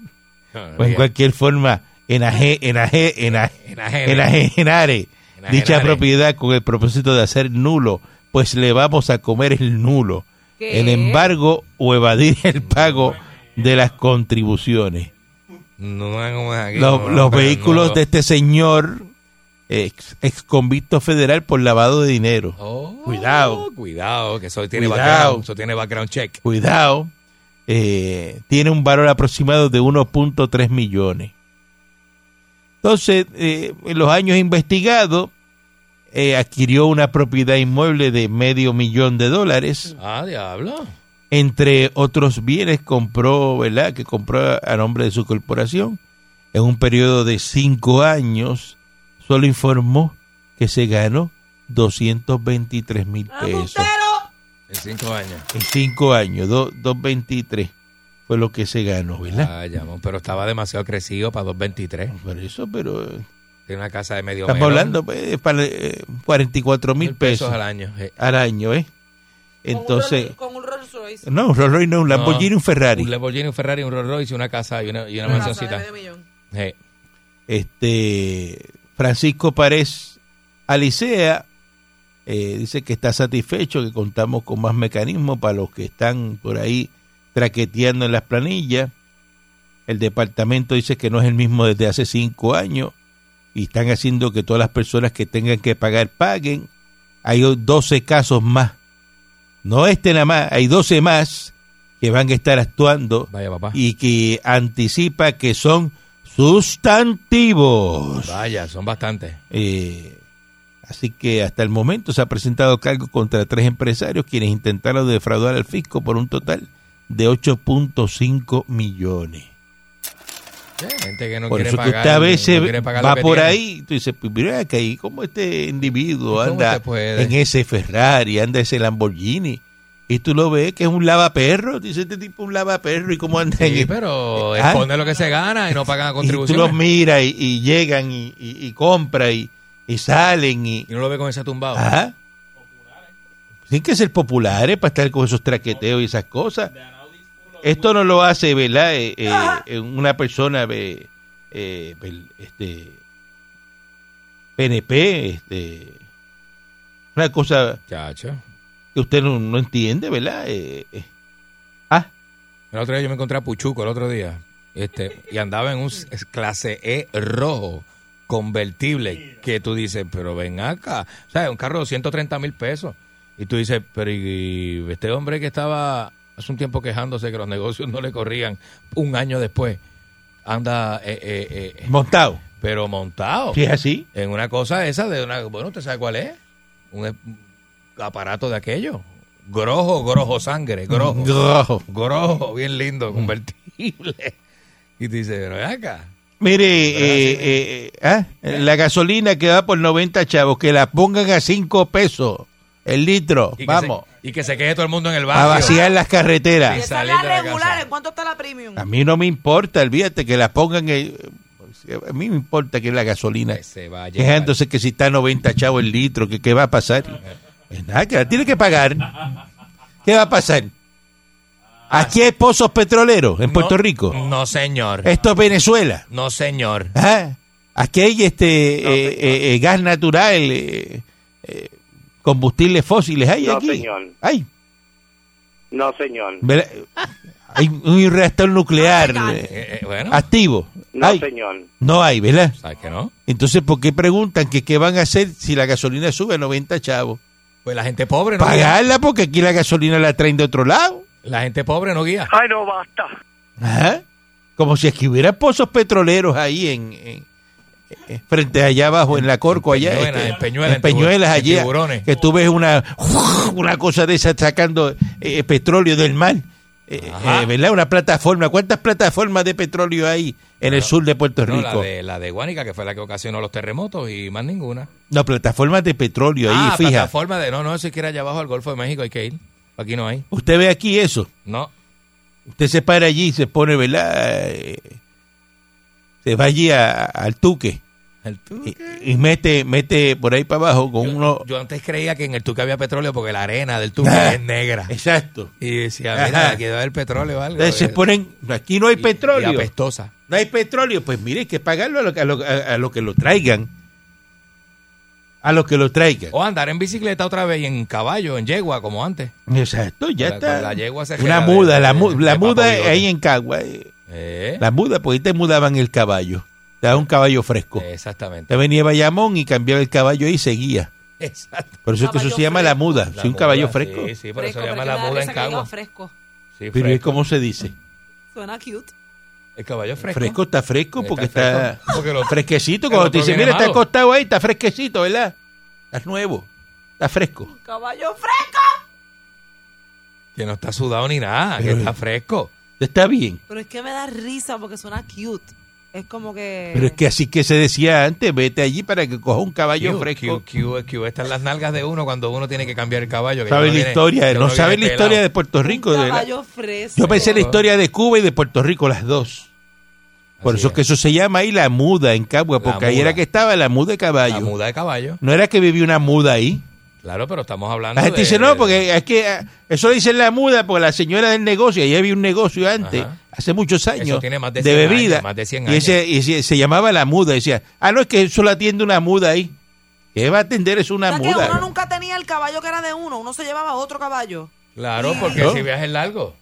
[SPEAKER 3] o en cualquier forma enaje, enaje, enaje, enajenare dicha propiedad con el propósito de hacer nulo, pues le vamos a comer el nulo,
[SPEAKER 4] ¿Qué?
[SPEAKER 3] el embargo o evadir el pago de las contribuciones.
[SPEAKER 5] No, no, aquí,
[SPEAKER 3] Los,
[SPEAKER 5] no,
[SPEAKER 3] los vehículos de este señor, ex, ex convicto federal por lavado de dinero.
[SPEAKER 5] Oh,
[SPEAKER 3] Cuidado.
[SPEAKER 5] Cuidado, que eso tiene
[SPEAKER 3] Cuidado.
[SPEAKER 5] background. Eso tiene background check.
[SPEAKER 3] Cuidado, eh, tiene un valor aproximado de 1.3 millones. Entonces, eh, en los años investigados, eh, adquirió una propiedad inmueble de medio millón de dólares.
[SPEAKER 5] Ah, diablo.
[SPEAKER 3] Entre otros bienes compró, ¿verdad? Que compró a nombre de su corporación. En un periodo de cinco años, solo informó que se ganó 223 mil pesos.
[SPEAKER 5] En cinco años.
[SPEAKER 3] En cinco años, do- 223 fue lo que se ganó, ¿verdad?
[SPEAKER 5] Ah, llamó, pero estaba demasiado crecido para 223.
[SPEAKER 3] Por eso, pero eh,
[SPEAKER 5] Tiene una casa de medio
[SPEAKER 3] estamos
[SPEAKER 5] melón.
[SPEAKER 3] hablando pues, para eh, 44 mil pesos
[SPEAKER 5] al año. eh.
[SPEAKER 3] al año, ¿eh? Entonces,
[SPEAKER 4] Con un Rolls Royce.
[SPEAKER 3] no, un Rolls Royce no, un Lamborghini,
[SPEAKER 5] No,
[SPEAKER 3] un Ferrari.
[SPEAKER 5] Un Lamborghini, un Ferrari, un Rolls Royce, una casa y una, y una
[SPEAKER 4] Una
[SPEAKER 5] mansioncita. Eh,
[SPEAKER 3] Este, Francisco Párez Alicea eh, dice que está satisfecho, que contamos con más mecanismos para los que están por ahí traqueteando en las planillas. El departamento dice que no es el mismo desde hace cinco años y están haciendo que todas las personas que tengan que pagar paguen. Hay 12 casos más. No este nada más, hay 12 más que van a estar actuando
[SPEAKER 5] vaya papá.
[SPEAKER 3] y que anticipa que son sustantivos.
[SPEAKER 5] Vaya, son bastantes.
[SPEAKER 3] Eh, así que hasta el momento se ha presentado cargo contra tres empresarios quienes intentaron defraudar al fisco por un total de 8.5 millones.
[SPEAKER 5] Gente que no
[SPEAKER 3] por
[SPEAKER 5] quiere
[SPEAKER 3] eso que
[SPEAKER 5] pagar.
[SPEAKER 3] usted a veces
[SPEAKER 5] no
[SPEAKER 3] va por
[SPEAKER 5] tiene.
[SPEAKER 3] ahí tú dices, pues mira que ahí como este individuo
[SPEAKER 5] ¿Y cómo
[SPEAKER 3] anda en ese Ferrari, anda ese Lamborghini y tú lo ves que es un lavaperro, dice este tipo un lavaperro y cómo anda
[SPEAKER 5] Sí, pero
[SPEAKER 3] Ah.
[SPEAKER 5] esconde lo que se gana y no pagan
[SPEAKER 3] y tú
[SPEAKER 5] contribuciones.
[SPEAKER 3] los miras y, y llegan y, y, y compran y, salen y
[SPEAKER 5] no lo ve con ese tumbado.
[SPEAKER 3] Ajá. Tienen que ser populares para estar con esos traqueteos y esas cosas. Esto no lo hace, ¿verdad? Eh, eh, eh, una persona, eh, este, PNP, este, una cosa
[SPEAKER 5] Chacho.
[SPEAKER 3] que usted no, no entiende, ¿verdad? Eh. Ah,
[SPEAKER 5] El otro día yo me encontré a Puchuco el otro día. Este, y andaba en un clase E rojo convertible que tú dices, pero ven acá. O sea, un carro de 130 mil pesos. Y tú dices, pero y, y este hombre que estaba hace un tiempo quejándose que los negocios no le corrían un año después, anda, eh, eh, eh,
[SPEAKER 3] montado.
[SPEAKER 5] pero montado.
[SPEAKER 3] Si es así.
[SPEAKER 5] En una cosa esa de una, bueno, ¿usted sabe cuál es? Un aparato de aquello. Grojo, grojo sangre, grojo.
[SPEAKER 3] Grojo.
[SPEAKER 5] Grojo, bien lindo, convertible. Y tú dices, pero acá.
[SPEAKER 3] Mire, eh, eh, ah, la gasolina que va por 90 chavos, que la pongan a 5 pesos el litro.
[SPEAKER 5] Y que
[SPEAKER 3] Vamos.
[SPEAKER 5] se- y que se quede todo el mundo en el
[SPEAKER 3] a
[SPEAKER 5] barrio.
[SPEAKER 3] vaciar las
[SPEAKER 4] Y
[SPEAKER 3] carreteras.
[SPEAKER 4] esa es la regular.
[SPEAKER 5] casa.
[SPEAKER 4] ¿En cuánto está la premium?
[SPEAKER 3] A mí no me importa, olvídate que la pongan. eh, a mí me importa que la gasolina.
[SPEAKER 5] Que se vaya.
[SPEAKER 3] Quejándose que si está a 90 chavos el litro, que qué va a pasar. Pues nada, que la tiene que pagar. ¿Qué va a pasar? Aquí hay pozos petroleros en Puerto
[SPEAKER 5] No,
[SPEAKER 3] Rico.
[SPEAKER 5] No, señor.
[SPEAKER 3] Esto es Venezuela.
[SPEAKER 5] No, señor.
[SPEAKER 3] Ajá. Aquí hay este eh, eh, eh, gas natural, eh, eh, combustibles fósiles. Hay
[SPEAKER 7] No,
[SPEAKER 3] aquí.
[SPEAKER 7] señor.
[SPEAKER 3] Hay.
[SPEAKER 7] No, señor.
[SPEAKER 3] Hay un reactor nuclear eh,
[SPEAKER 5] Eh, eh, bueno,
[SPEAKER 3] activo.
[SPEAKER 7] No,
[SPEAKER 3] Hay.
[SPEAKER 7] señor.
[SPEAKER 3] No hay, ¿verdad?
[SPEAKER 5] ¿sabes que no?
[SPEAKER 3] Entonces, ¿por qué preguntan que qué van a hacer si la gasolina sube a 90 chavos?
[SPEAKER 5] Pues la gente pobre no guía.
[SPEAKER 3] Pagarla porque aquí la gasolina la traen de otro lado.
[SPEAKER 5] La gente pobre no guía.
[SPEAKER 7] Ay, no, basta.
[SPEAKER 3] Ajá. Como si aquí hubiera pozos petroleros ahí en- frente allá abajo en la Corco allá este,
[SPEAKER 5] en Peñuelas,
[SPEAKER 3] en Peñuelas allí
[SPEAKER 5] Tiburones.
[SPEAKER 3] que tú ves una una cosa de esa sacando eh, petróleo del mar eh, eh, ¿verdad? Una plataforma. ¿Cuántas plataformas de petróleo hay en el sur de Puerto
[SPEAKER 5] No,
[SPEAKER 3] Rico?
[SPEAKER 5] la de, la de Guánica, que fue la que ocasionó los terremotos y más ninguna.
[SPEAKER 3] No, plataformas de petróleo ahí,
[SPEAKER 5] ah,
[SPEAKER 3] fija.
[SPEAKER 5] plataforma de... No, no, si quiere allá abajo al Golfo de México hay que ir. Aquí no hay.
[SPEAKER 3] Usted ve aquí eso.
[SPEAKER 5] No.
[SPEAKER 3] Usted se para allí y se pone, ¿verdad? Se va allí a- al tuque
[SPEAKER 5] Tuque.
[SPEAKER 3] y, y mete mete por ahí para abajo con
[SPEAKER 5] Yo,
[SPEAKER 3] uno.
[SPEAKER 5] yo antes creía que en el Tuque había petróleo porque la arena del Tuque
[SPEAKER 3] Ah.
[SPEAKER 5] es negra.
[SPEAKER 3] Exacto.
[SPEAKER 5] Y decía, mira, aquí debe haber petróleo o algo.
[SPEAKER 3] Entonces se ponen, aquí no hay
[SPEAKER 5] Y-
[SPEAKER 3] petróleo.
[SPEAKER 5] Y apestosa.
[SPEAKER 3] No hay petróleo, pues mire, hay que pagarlo a lo, a lo- a- lo que lo traigan. A lo que lo traigan.
[SPEAKER 5] O andar en bicicleta otra vez y en caballo, en yegua, como antes.
[SPEAKER 3] Exacto, ya
[SPEAKER 5] La-
[SPEAKER 3] está.
[SPEAKER 5] la yegua se
[SPEAKER 3] Una
[SPEAKER 5] de-
[SPEAKER 3] muda, la,
[SPEAKER 5] de-
[SPEAKER 3] la
[SPEAKER 5] de
[SPEAKER 3] muda ahí en Cagua. eh,
[SPEAKER 5] Eh,
[SPEAKER 3] La muda, porque ahí te mudaban el caballo. Te daban un caballo fresco.
[SPEAKER 5] Exactamente.
[SPEAKER 3] Te venía Bayamón y cambiaba el caballo ahí y seguía.
[SPEAKER 5] Exacto.
[SPEAKER 3] Por eso es que eso se llama la muda.
[SPEAKER 5] La
[SPEAKER 3] Sí, un
[SPEAKER 5] muda,
[SPEAKER 3] caballo fresco.
[SPEAKER 5] Sí, sí, por eso
[SPEAKER 4] Fresco,
[SPEAKER 5] se llama
[SPEAKER 4] pero
[SPEAKER 5] la muda en Cagua.
[SPEAKER 4] fresco.
[SPEAKER 5] Sí,
[SPEAKER 3] Pero es como se dice.
[SPEAKER 4] Suena cute.
[SPEAKER 5] El caballo fresco.
[SPEAKER 3] Fresco está fresco porque está,
[SPEAKER 5] fresco, porque lo-
[SPEAKER 3] fresquecito. Cuando te dicen, mira, está
[SPEAKER 5] malo".
[SPEAKER 3] acostado ahí, está fresquecito, ¿verdad? Está nuevo. Está fresco.
[SPEAKER 4] Caballo fresco.
[SPEAKER 5] Que no está sudado ni nada, que está fresco.
[SPEAKER 3] Está bien.
[SPEAKER 4] Pero es que me da risa porque suena cute. Es como que.
[SPEAKER 3] Pero es que así que se decía antes, vete allí para que coja un caballo
[SPEAKER 5] Q,
[SPEAKER 3] fresco.
[SPEAKER 5] Q, Q, Q, están las nalgas de uno cuando uno tiene que cambiar el caballo. que
[SPEAKER 3] Sabe la
[SPEAKER 5] viene-
[SPEAKER 3] historia,
[SPEAKER 5] que
[SPEAKER 3] no sabe la historia de. Puerto Rico.
[SPEAKER 4] un caballo fresco.
[SPEAKER 3] Yo pensé la historia de Cuba y de Puerto Rico, las dos. Por
[SPEAKER 5] Así
[SPEAKER 3] eso es que eso se llama ahí la muda en Cagua, porque ahí era que estaba la muda de caballo.
[SPEAKER 5] La muda de caballo.
[SPEAKER 3] No era que vivía una muda ahí.
[SPEAKER 5] Claro, pero estamos hablando
[SPEAKER 3] La gente
[SPEAKER 5] de-
[SPEAKER 3] dice, no, porque es que ah, eso dice la muda, porque la señora del negocio, ahí había un negocio antes,
[SPEAKER 5] Ajá.
[SPEAKER 3] hace muchos años,
[SPEAKER 5] Eso tiene más de
[SPEAKER 3] de
[SPEAKER 5] 100
[SPEAKER 3] bebida.
[SPEAKER 5] años, más de 100
[SPEAKER 3] y ese, y ese- se llamaba la muda. Decía, ah, no, es que eso lo atiende una muda ahí. ¿Qué va a atender es
[SPEAKER 4] O
[SPEAKER 3] una
[SPEAKER 4] sea que
[SPEAKER 3] muda?
[SPEAKER 4] uno nunca tenía el caballo que era de uno. Uno se llevaba otro caballo.
[SPEAKER 5] Claro, porque
[SPEAKER 3] ¿No?
[SPEAKER 5] si viajes largo.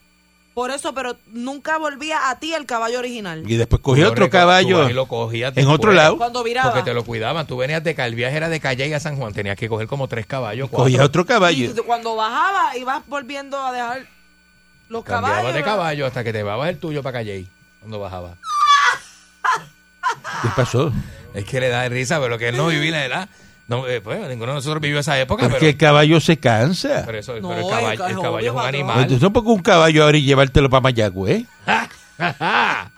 [SPEAKER 4] Por eso, pero nunca volvía a ti el caballo original.
[SPEAKER 3] Y después cogía
[SPEAKER 5] Tú
[SPEAKER 3] otro caballo
[SPEAKER 5] ahí lo cogías
[SPEAKER 3] en otro lado.
[SPEAKER 4] Cuando viraba.
[SPEAKER 5] Porque te lo cuidaban. Tú venías de Cal, el viaje era de Calle a San Juan. Tenías que coger como tres caballos. cuatro.
[SPEAKER 3] Cogía otro
[SPEAKER 4] Y
[SPEAKER 3] caballo.
[SPEAKER 4] cuando bajaba, ibas volviendo a dejar los
[SPEAKER 5] Cambiabas
[SPEAKER 4] caballos.
[SPEAKER 5] de caballo hasta que te llevabas el tuyo para Calle. Cuando bajaba.
[SPEAKER 3] ¿Qué pasó?
[SPEAKER 5] Es que le da risa, pero que él no vivía la edad. No, eh, pues, ninguno de nosotros vivió esa época,
[SPEAKER 3] Porque
[SPEAKER 5] pero,
[SPEAKER 3] el caballo se cansa.
[SPEAKER 5] pero eso,
[SPEAKER 4] No,
[SPEAKER 5] pero el
[SPEAKER 4] el
[SPEAKER 5] caballo,
[SPEAKER 4] ca-
[SPEAKER 5] el
[SPEAKER 4] es
[SPEAKER 5] caballo
[SPEAKER 4] obvio,
[SPEAKER 5] es un animal.
[SPEAKER 3] Entonces no pongo un caballo ahora y llevártelo para Mayagüez.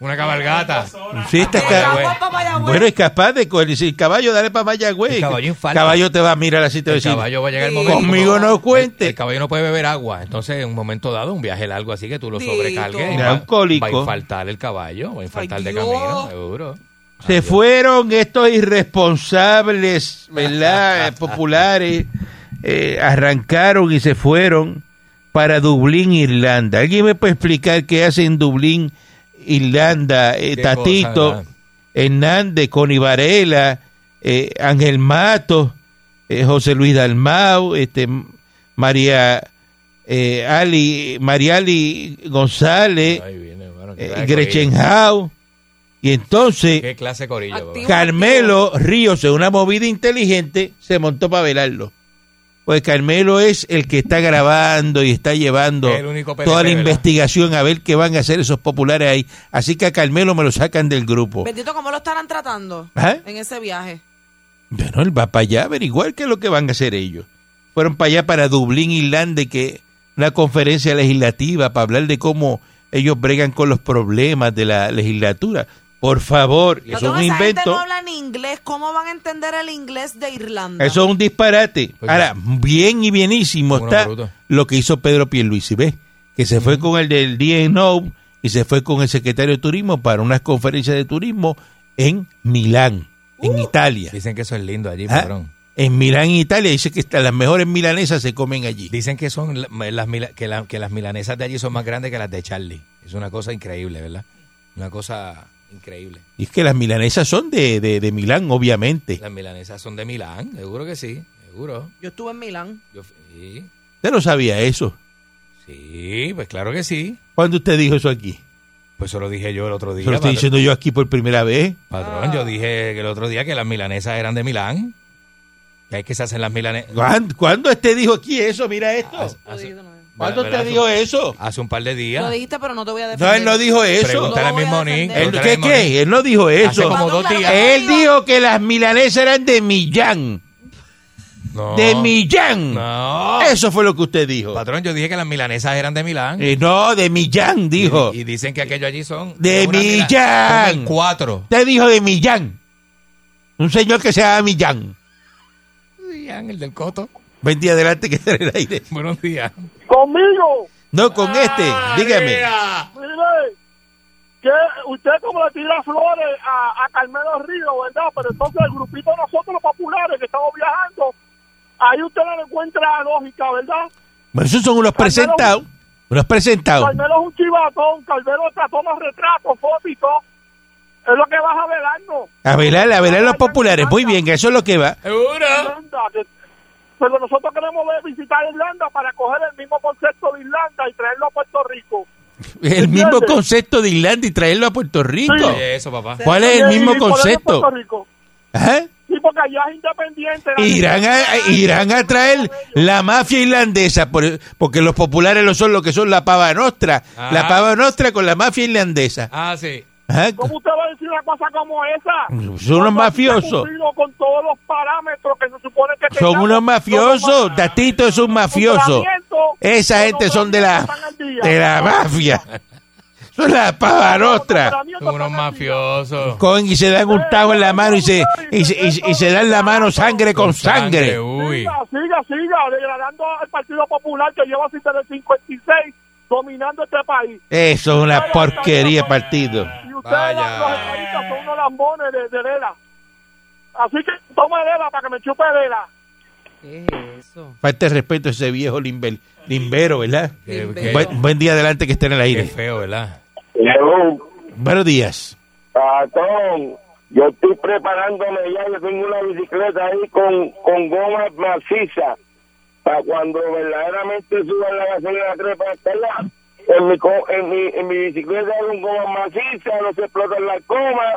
[SPEAKER 5] Una cabalgata.
[SPEAKER 3] Sí, está
[SPEAKER 4] El
[SPEAKER 3] ca-. Bueno, es capaz de coger y decir, caballo, dale para Mayagüez.
[SPEAKER 5] El caballo
[SPEAKER 3] te va a mirar así, te va a
[SPEAKER 5] El
[SPEAKER 3] decir,
[SPEAKER 5] caballo va a llegar el momento.
[SPEAKER 3] conmigo no
[SPEAKER 5] El,
[SPEAKER 3] cuente.
[SPEAKER 5] el caballo no puede beber agua. Entonces, en un momento dado, un viaje largo así que tú lo sobrecargues. y va,
[SPEAKER 3] un cólico.
[SPEAKER 5] va a infartar el caballo. Va a infartar
[SPEAKER 4] Ay,
[SPEAKER 5] de camino, seguro.
[SPEAKER 3] Se fueron estos irresponsables, ¿verdad? Eh, Populares, eh, arrancaron y se fueron para Dublín, Irlanda. ¿Alguien me puede explicar qué hace en Dublín, Irlanda? Eh, Tatito. Hernández, Connie Varela, eh, Ángel Mato, José Luis Dalmau, este, María Ali, Mariali González,
[SPEAKER 5] Ahí viene, bueno,
[SPEAKER 3] Gretchen. Howe. Y entonces...
[SPEAKER 5] Qué clase de corillo. Papá.
[SPEAKER 3] Carmelo Ríos, en una movida inteligente, se montó para velarlo. Pues Carmelo es el que está grabando y está llevando
[SPEAKER 5] Es el único PNP,
[SPEAKER 3] toda la
[SPEAKER 5] ¿verdad?
[SPEAKER 3] investigación a ver qué van a hacer esos populares ahí. Así que a Carmelo me lo sacan del grupo.
[SPEAKER 4] Bendito, ¿cómo lo estarán tratando
[SPEAKER 3] ¿Ah?
[SPEAKER 4] en ese viaje?
[SPEAKER 3] Bueno, él va para allá a averiguar qué es lo que van a hacer ellos. Fueron para allá, para Dublín, Irlanda, que una conferencia legislativa para hablar de cómo ellos bregan con los problemas de la legislatura. Por favor, eso es un
[SPEAKER 4] esa gente
[SPEAKER 3] invento.
[SPEAKER 4] no habla ni inglés. ¿Cómo van a entender el inglés de Irlanda?
[SPEAKER 3] Eso es un disparate.
[SPEAKER 5] Pues
[SPEAKER 3] Ahora, bien y bienísimo está lo que hizo Pedro Pierluisi, ¿ves? Que se fue con el del DNO y se fue con el secretario de Turismo para unas conferencias de turismo en Milán, en Italia.
[SPEAKER 5] Dicen que eso es lindo allí,
[SPEAKER 3] ¿Ah?
[SPEAKER 5] patrón.
[SPEAKER 3] En Milán, Italia, dice que las mejores milanesas se comen allí.
[SPEAKER 5] Dicen que son la- las mila- que, la- que las milanesas de allí son más grandes que las de Charlie. Es una cosa increíble, ¿verdad? Una cosa increíble.
[SPEAKER 3] Y es que las milanesas son de, de, de Milán, obviamente.
[SPEAKER 5] Las milanesas son de Milán, seguro que sí, seguro.
[SPEAKER 4] Yo estuve en Milán.
[SPEAKER 5] Yo, sí,
[SPEAKER 3] Usted no sabía eso.
[SPEAKER 5] sí, pues claro que sí.
[SPEAKER 3] ¿Cuándo usted dijo eso aquí?
[SPEAKER 5] Pues eso lo dije yo el otro día.
[SPEAKER 3] Eso lo estoy
[SPEAKER 5] patrón.
[SPEAKER 3] diciendo yo aquí por primera vez.
[SPEAKER 5] Patrón, yo dije que el otro día que las milanesas eran de Milán. Que hay que se hacen las milanesas.
[SPEAKER 3] ¿Cuándo, cuándo usted dijo aquí eso? Mira esto.
[SPEAKER 5] Hace,
[SPEAKER 3] ¿Cuándo usted dijo eso?
[SPEAKER 5] hace un par de
[SPEAKER 4] Lo
[SPEAKER 5] días.
[SPEAKER 4] dijiste, pero no te voy a
[SPEAKER 3] No,
[SPEAKER 4] defender.
[SPEAKER 3] él no dijo eso.
[SPEAKER 5] Pregúntale
[SPEAKER 4] No voy a
[SPEAKER 5] mismo
[SPEAKER 4] defender.
[SPEAKER 5] Nick.
[SPEAKER 3] Él-
[SPEAKER 5] pregúntale
[SPEAKER 3] ¿Qué
[SPEAKER 5] mismo
[SPEAKER 3] qué? Él no dijo
[SPEAKER 5] Hace
[SPEAKER 3] eso.
[SPEAKER 5] como dos días.
[SPEAKER 3] Él dijo que las milanesas eran de Millán.
[SPEAKER 5] No.
[SPEAKER 3] De Millán.
[SPEAKER 5] No.
[SPEAKER 3] Eso fue lo que usted dijo.
[SPEAKER 5] Patrón, yo dije que las milanesas eran de Milán.
[SPEAKER 3] Eh, no, de Millán, dijo.
[SPEAKER 5] Y, y dicen que aquello allí son.
[SPEAKER 3] De
[SPEAKER 5] una mila-
[SPEAKER 3] Millán.
[SPEAKER 5] son cuatro.
[SPEAKER 3] Usted dijo de Millán. Un señor que se llama Millán.
[SPEAKER 5] Millán, el del coto.
[SPEAKER 3] Buen día adelante que está en el aire.
[SPEAKER 5] Buenos días.
[SPEAKER 8] Conmigo,
[SPEAKER 3] No, con este. Dígame.
[SPEAKER 8] mire, que usted como le tira flores a, a Carmelo Río, ¿verdad? Pero entonces el grupito de nosotros los populares que estamos viajando, ahí usted no le encuentra lógica, ¿verdad?
[SPEAKER 3] Bueno, esos son unos
[SPEAKER 8] Carmelo-
[SPEAKER 3] presentados. Unos presentados.
[SPEAKER 8] Carmelo es un chivatón, Carmelo te toma retratos, fotos y todo. Es lo que vas a velarnos.
[SPEAKER 3] A velar, a velar los populares. Muy bien, eso es lo que va.
[SPEAKER 5] ¿Seguro?
[SPEAKER 8] Pero nosotros queremos ver- visitar Irlanda para coger el mismo concepto de Irlanda y traerlo a Puerto Rico.
[SPEAKER 3] El mismo concepto de Irlanda y traerlo a Puerto Rico.
[SPEAKER 8] Sí.
[SPEAKER 5] Eso, papá.
[SPEAKER 3] ¿Cuál es el mismo concepto?
[SPEAKER 8] Puerto Rico.
[SPEAKER 3] Ajá.
[SPEAKER 8] Sí, porque allá es independiente.
[SPEAKER 3] Irán a,
[SPEAKER 8] gente-
[SPEAKER 3] irán a traer la mafia irlandesa, por- porque los populares lo son lo que son la pava nostra.
[SPEAKER 5] Ah.
[SPEAKER 3] La pava nostra con la mafia irlandesa.
[SPEAKER 5] Ah, sí.
[SPEAKER 3] Ajá.
[SPEAKER 8] ¿Cómo usted va a decir una cosa como esa?
[SPEAKER 3] Son unos mafiosos.
[SPEAKER 8] con todos los parámetros que se supone que
[SPEAKER 3] Son
[SPEAKER 8] tengamos,
[SPEAKER 3] unos mafiosos. Tatito es un mafioso. Esa gente son de la, de la mafia. Son la pava nostra.
[SPEAKER 5] Son unos mafiosos.
[SPEAKER 3] Cogen y se dan un tajo en la mano y se, y, se- y se- y se dan la mano sangre con sangre.
[SPEAKER 5] Uy.
[SPEAKER 8] Siga, siga, siga, degradando al Partido Popular que lleva desde el 56 dominando este país.
[SPEAKER 3] Eso es una porquería partido.
[SPEAKER 5] Vaya.
[SPEAKER 8] los estadistas, son unos lambones de, de Lela. Así que toma Lela para que me chupe Lela.
[SPEAKER 4] ¿Qué es eso?
[SPEAKER 3] Falta de respeto a ese viejo limber- limbero, ¿verdad?
[SPEAKER 5] Qué,
[SPEAKER 4] Buen-
[SPEAKER 5] qué-
[SPEAKER 3] Buen, buen día adelante que esté en el
[SPEAKER 5] qué
[SPEAKER 3] aire.
[SPEAKER 5] feo, ¿verdad?
[SPEAKER 3] Buenos días.
[SPEAKER 7] Patrón, yo estoy preparándome ya, yo tengo una bicicleta ahí con, con goma maciza, para cuando verdaderamente suban la gasolina trepa hasta allá. En mi, co- en mi, en mi bicicleta hay un goma maciza, no se explotan las gomas,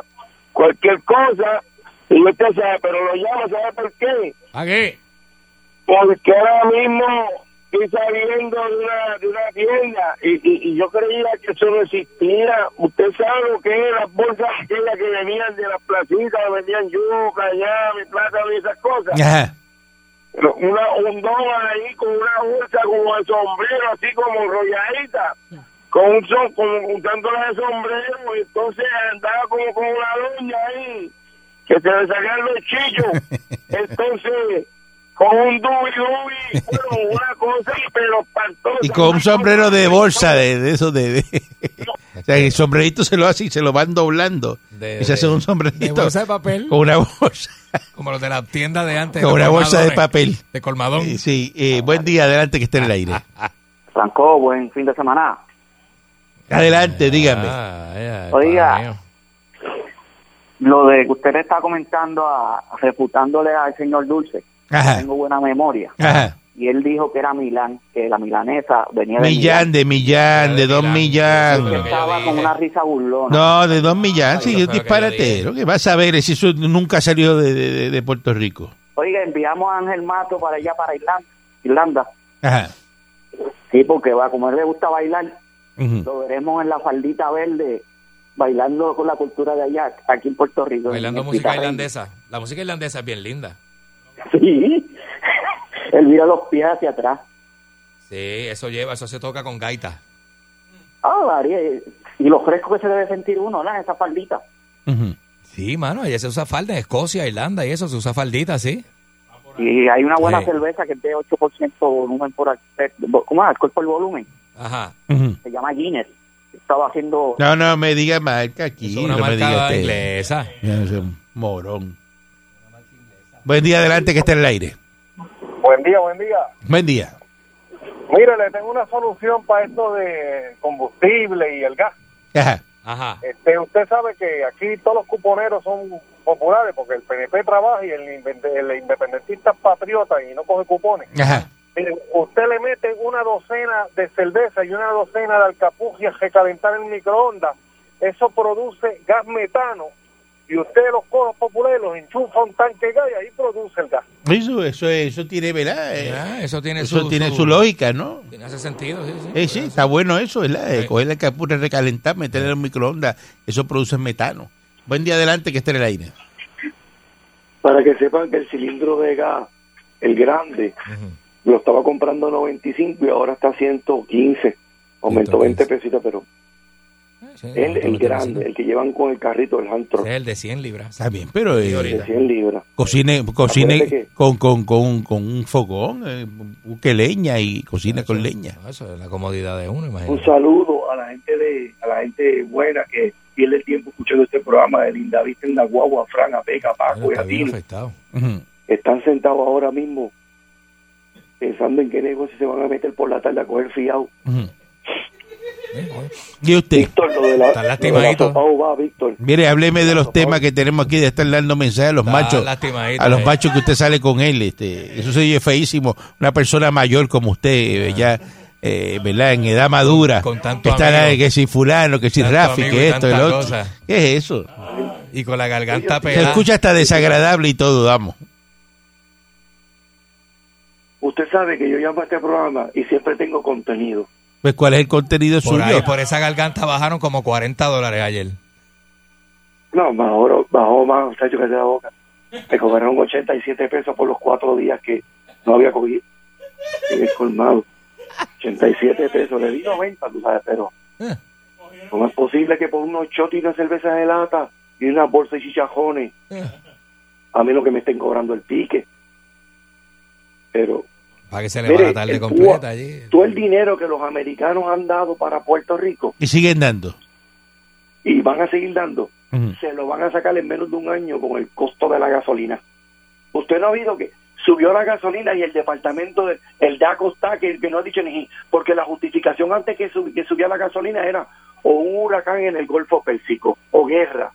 [SPEAKER 7] cualquier cosa, y usted sabe, pero lo llamo, ¿sabe por qué?
[SPEAKER 5] ¿A qué?
[SPEAKER 7] Porque ahora mismo estoy saliendo de una, de una tienda y, y, y yo creía que eso no existía. Usted sabe lo que es las bolsas aquellas que venían de las placitas, vendían yuca, llave, plátano y esas cosas.
[SPEAKER 3] Ajá.
[SPEAKER 7] Una, un don ahí con una bolsa como de sombrero, así como enrolladita, con un son, como juntándola de sombrero, y entonces andaba como con una doña ahí, que se le sacaban los chillos. Entonces, con un dubi dubi, bueno, una cosa, pero espantosa.
[SPEAKER 3] Y con un sombrero de bolsa, de, de eso, de, de- O sea, el sombrerito se lo hace y se lo van doblando.
[SPEAKER 5] De-
[SPEAKER 3] y se hace
[SPEAKER 5] de-
[SPEAKER 3] un
[SPEAKER 5] de
[SPEAKER 3] sombrerito
[SPEAKER 5] bolsa de papel.
[SPEAKER 3] con una bolsa,
[SPEAKER 5] Como los de la tienda de antes.
[SPEAKER 3] con una bolsa de papel.
[SPEAKER 5] De colmadón.
[SPEAKER 3] Eh, Sí, eh, buen día, adelante que esté en el aire.
[SPEAKER 9] Franco, buen fin de semana.
[SPEAKER 3] Adelante, dígame.
[SPEAKER 5] Ah, ya,
[SPEAKER 9] Oiga. Lo de que usted le está comentando, a, refutándole al señor Dulce,
[SPEAKER 3] Ajá,
[SPEAKER 9] tengo buena memoria.
[SPEAKER 3] ajá.
[SPEAKER 9] Y él dijo que era Milán, que la milanesa venía de
[SPEAKER 3] Millán, de Millán, de Don. Millán.
[SPEAKER 9] Que
[SPEAKER 5] que
[SPEAKER 9] estaba con una risa burlona.
[SPEAKER 3] No, de Don Millán,
[SPEAKER 5] Eso
[SPEAKER 3] sí, es
[SPEAKER 5] que
[SPEAKER 3] disparatero. ¿Qué vas a ver si eso nunca salió de, de- de Puerto Rico?
[SPEAKER 9] Oiga, enviamos a Ángel Mato para allá, para Irlanda. Irlanda.
[SPEAKER 3] Ajá.
[SPEAKER 9] Sí, porque va, como a él le gusta bailar, lo veremos en la faldita verde, bailando con la cultura de allá, aquí en Puerto Rico.
[SPEAKER 5] Bailando música irlandesa. La música irlandesa es bien linda.
[SPEAKER 9] Sí. Él mira los pies hacia atrás.
[SPEAKER 5] Sí, eso lleva, eso se toca con gaita.
[SPEAKER 9] Ah, María, y lo fresco que se debe sentir uno, ¿no? Esa faldita.
[SPEAKER 5] Sí, mano, allá se usa falda en Escocia, Irlanda y eso, se usa faldita, sí.
[SPEAKER 9] Y hay una buena
[SPEAKER 5] Sí.
[SPEAKER 9] cerveza que es de 8% volumen por al- ¿cómo es? alcohol por volumen.
[SPEAKER 5] Ajá.
[SPEAKER 9] Se llama Guinness. Estaba haciendo
[SPEAKER 3] No, no me diga marca aquí.
[SPEAKER 5] Es una
[SPEAKER 3] no me diga
[SPEAKER 5] marca
[SPEAKER 3] usted.
[SPEAKER 5] inglesa.
[SPEAKER 3] Morón. Buen día, adelante que esté en el aire.
[SPEAKER 8] Buen día, buen día.
[SPEAKER 3] Buen día.
[SPEAKER 8] Mire, le tengo una solución para esto de combustible y el gas.
[SPEAKER 3] Ajá.
[SPEAKER 5] Ajá.
[SPEAKER 8] Este, usted sabe que aquí todos los cuponeros son populares porque el PNP trabaja y el, independentista es patriota y no coge cupones.
[SPEAKER 3] Ajá.
[SPEAKER 8] Mire, usted le mete una docena de cerveza y una docena de alcapugias recalentar en microondas. Eso produce gas metano y usted los coge populares, los enchufa a un tanque de gas y ahí produce el gas.
[SPEAKER 3] Eso, eso, eso tiene, ¿verdad? Eh,
[SPEAKER 5] eso tiene
[SPEAKER 3] eso
[SPEAKER 5] su,
[SPEAKER 3] tiene su lógica, ¿no?
[SPEAKER 5] Tiene ese sentido, sí, sí.
[SPEAKER 3] Eh, sí, está bueno eso, ¿verdad? Eh,
[SPEAKER 5] Sí.
[SPEAKER 3] coger la capura, recalentar, meterla en el microondas, eso produce metano. Buen día, adelante que esté en el aire.
[SPEAKER 7] Para que sepan que el cilindro de gas, el grande, lo estaba comprando 95 y ahora está 115. Aumentó 20 pesitos, pero
[SPEAKER 5] Sí,
[SPEAKER 7] el, el grande, el que llevan con el carrito, el
[SPEAKER 5] Ese es el de 100 libras.
[SPEAKER 3] Está bien, pero eh,
[SPEAKER 5] ahorita.
[SPEAKER 7] de 100 libras.
[SPEAKER 3] cocine, cocine con, con, con, con un fogón, eh, busque leña y cocina con leña.
[SPEAKER 5] Eso es la comodidad de uno,
[SPEAKER 7] Un
[SPEAKER 5] imagínate.
[SPEAKER 7] saludo a la gente de a la gente buena que pierde el tiempo escuchando este programa de Linda Vista en la guagua, Fran, a Peca,
[SPEAKER 5] Bueno,
[SPEAKER 7] Paco y a
[SPEAKER 5] afectado.
[SPEAKER 3] Ujú.
[SPEAKER 7] Están sentados ahora mismo pensando en qué negocio se van a meter por la tarde a coger fiado.
[SPEAKER 3] Y usted,
[SPEAKER 7] Víctor, lo de la,
[SPEAKER 5] Están
[SPEAKER 7] lo de la
[SPEAKER 5] lastimaditos.
[SPEAKER 7] sopa uva, Víctor.
[SPEAKER 3] mire, hábleme de los temas que tenemos aquí de estar dando mensajes a los
[SPEAKER 5] Está
[SPEAKER 3] machos.
[SPEAKER 5] lastimadito,
[SPEAKER 3] A los
[SPEAKER 5] eh.
[SPEAKER 3] machos que usted sale con él, este, eso se oye feísimo. Una persona mayor como usted, eh, ya, eh, ¿verdad? En edad madura.
[SPEAKER 5] Con tanto
[SPEAKER 3] está
[SPEAKER 5] amigo.
[SPEAKER 3] que si fulano, que si Rafi, que esto, el otro.
[SPEAKER 5] cosa.
[SPEAKER 3] ¿Qué es eso?
[SPEAKER 5] Y con la garganta
[SPEAKER 3] Se
[SPEAKER 5] pegada.
[SPEAKER 3] escucha hasta desagradable y todo, vamos.
[SPEAKER 7] Usted sabe que yo llamo a este programa y siempre tengo contenido.
[SPEAKER 3] Pues, ¿cuál es el contenido
[SPEAKER 5] Por
[SPEAKER 3] suyo?
[SPEAKER 5] ahí, por esa garganta bajaron como 40 dólares ayer.
[SPEAKER 7] No, bajó, bajó más, muchacho, que de la boca. Me cobraron 87 pesos por los cuatro días que no había cogido. En el colmado. 87 pesos. Le di 90, tú sabes, pero
[SPEAKER 5] Eh.
[SPEAKER 7] ¿cómo es posible que por unos chotis y una cerveza de lata y una bolsa de chichajones,
[SPEAKER 5] Eh.
[SPEAKER 7] a menos que me estén cobrando el pique? Pero
[SPEAKER 5] Para que se le
[SPEAKER 7] Mire,
[SPEAKER 5] va la tarde completa allí.
[SPEAKER 7] todo el dinero que los americanos han dado para Puerto Rico
[SPEAKER 3] Y siguen dando.
[SPEAKER 7] y van a seguir dando, se lo van a sacar en menos de un año con el costo de la gasolina. Usted no ha oído que subió la gasolina y el departamento, de, el DACO está, que, que no ha dicho ni porque la justificación antes que, sub- que subía la gasolina era o un huracán en el Golfo Pérsico, o guerra,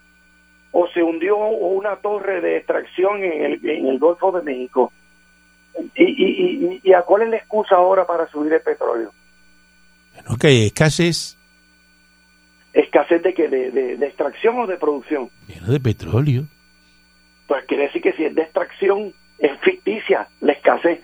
[SPEAKER 7] o se hundió o una torre de extracción en el, en el Golfo de México. ¿Y, y, y, y a cuál es la excusa ahora para subir el petróleo?
[SPEAKER 3] Bueno, que hay escasez
[SPEAKER 7] ¿Escasez de que de, de- de extracción o de producción?
[SPEAKER 3] lleno de petróleo.
[SPEAKER 7] Pues quiere decir que si es de extracción es ficticia la escasez.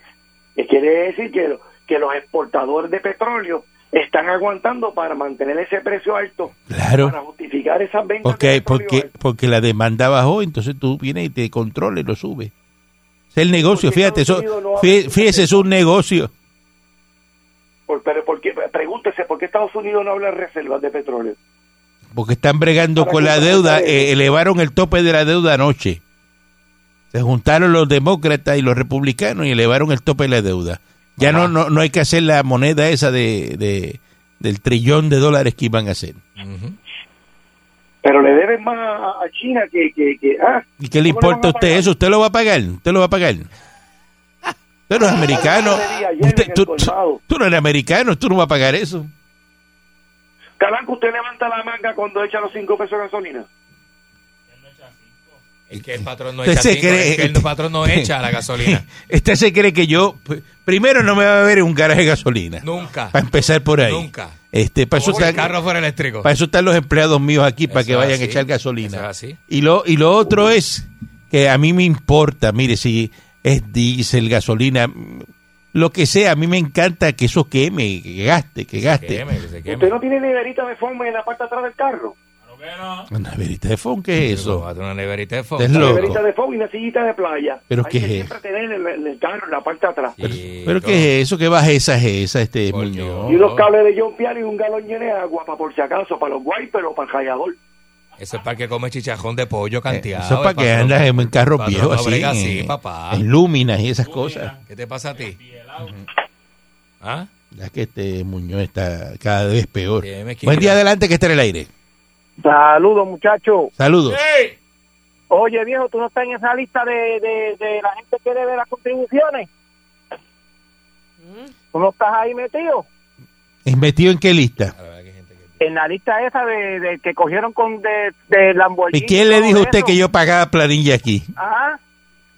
[SPEAKER 7] Eh, Quiere decir que, que los exportadores de petróleo están aguantando para mantener ese precio alto,
[SPEAKER 3] Claro.
[SPEAKER 7] para justificar esas ventas.
[SPEAKER 3] Porque, porque,
[SPEAKER 7] alto.
[SPEAKER 3] porque la demanda bajó, entonces tú vienes y te controlas y lo subes. Es el negocio,
[SPEAKER 7] Porque
[SPEAKER 3] fíjate, eso,
[SPEAKER 7] no
[SPEAKER 3] fíjese, es un negocio.
[SPEAKER 7] Por- pero ¿por qué? pregúntese, ¿por qué Estados Unidos no habla de reservas de petróleo?
[SPEAKER 3] Porque están bregando
[SPEAKER 7] Para
[SPEAKER 3] con la deuda, eh, elevaron el tope de la deuda anoche. Se juntaron los demócratas y los republicanos y elevaron el tope de la deuda. Ya no, no, no hay que hacer la moneda esa de, de- del trillón de dólares que iban a hacer.
[SPEAKER 7] Pero le deben más a China que... que, que ah,
[SPEAKER 3] ¿Y qué le
[SPEAKER 7] ¿cómo
[SPEAKER 3] importa a usted
[SPEAKER 7] pagar?
[SPEAKER 3] eso? ¿Usted lo va a pagar? ¿Usted lo va a pagar? Usted no es americano.
[SPEAKER 7] Ayer en
[SPEAKER 3] Usted-
[SPEAKER 7] el
[SPEAKER 3] tú, no eres americano, tú no vas a pagar eso.
[SPEAKER 7] Calanco, ¿usted levanta la manga cuando echa los cinco pesos de gasolina?
[SPEAKER 5] Es que el patrón no
[SPEAKER 3] Usted
[SPEAKER 5] echa
[SPEAKER 3] se
[SPEAKER 5] cinco,
[SPEAKER 3] cree-
[SPEAKER 5] es que el patrón no echa la gasolina.
[SPEAKER 3] Este se cree que yo, primero no me va a ver en un garaje de gasolina.
[SPEAKER 5] Nunca.
[SPEAKER 3] Para empezar por ahí.
[SPEAKER 5] Nunca.
[SPEAKER 3] Este, para eso,
[SPEAKER 5] el
[SPEAKER 3] están,
[SPEAKER 5] carro fuera eléctrico.
[SPEAKER 3] para eso están los empleados míos aquí, para
[SPEAKER 5] Eso
[SPEAKER 3] que vayan a echar gasolina.
[SPEAKER 5] Eso es así.
[SPEAKER 3] Y lo, y lo otro es que a mí me importa, mire, si es diésel, gasolina, lo que sea, a mí me encanta que eso queme, que gaste, que gaste.
[SPEAKER 5] Queme, que se queme.
[SPEAKER 7] ¿Usted no tiene neverita de forma en la parte de atrás del carro?
[SPEAKER 3] Una verita de phone, ¿qué es eso?
[SPEAKER 5] Una neverita de fondo.
[SPEAKER 3] loco.
[SPEAKER 7] Neverita de forma y una sillita de playa.
[SPEAKER 3] ¿Pero
[SPEAKER 7] Hay
[SPEAKER 3] qué
[SPEAKER 7] que
[SPEAKER 3] es?
[SPEAKER 7] siempre tener en el, en el carro, en la parte de atrás.
[SPEAKER 3] ¿Pero
[SPEAKER 5] todo.
[SPEAKER 3] qué es eso? ¿Qué baja esa es esa, este Muñoz?
[SPEAKER 7] Y unos cables de John Piano y un galón lleno de agua, para por si acaso, para los wipers o para el rallador.
[SPEAKER 5] Eso es para que come chichajón de pollo canteado.
[SPEAKER 3] Eh, Eso es para que andas en, carros
[SPEAKER 5] Patrón,
[SPEAKER 3] viejos
[SPEAKER 5] no
[SPEAKER 3] así, en,
[SPEAKER 5] así, papá.
[SPEAKER 3] en lúminas y esas cosas.
[SPEAKER 5] ¿Qué te pasa a ti? ¿Ah?
[SPEAKER 3] Ya que este Muñoz está cada vez peor. Buen día adelante que esté en el aire.
[SPEAKER 10] Saludos, muchachos.
[SPEAKER 3] Saludos.
[SPEAKER 10] Oye, viejo, ¿tú no estás en esa lista de, de, de la gente que debe las contribuciones? ¿Tú no estás ahí metido?
[SPEAKER 3] ¿Es metido en qué lista?
[SPEAKER 10] En la lista esa de, de que cogieron con de, de Lamborghini.
[SPEAKER 3] ¿Y quién le dijo a usted
[SPEAKER 10] eso.
[SPEAKER 3] que yo pagaba planilla aquí?
[SPEAKER 10] Ajá.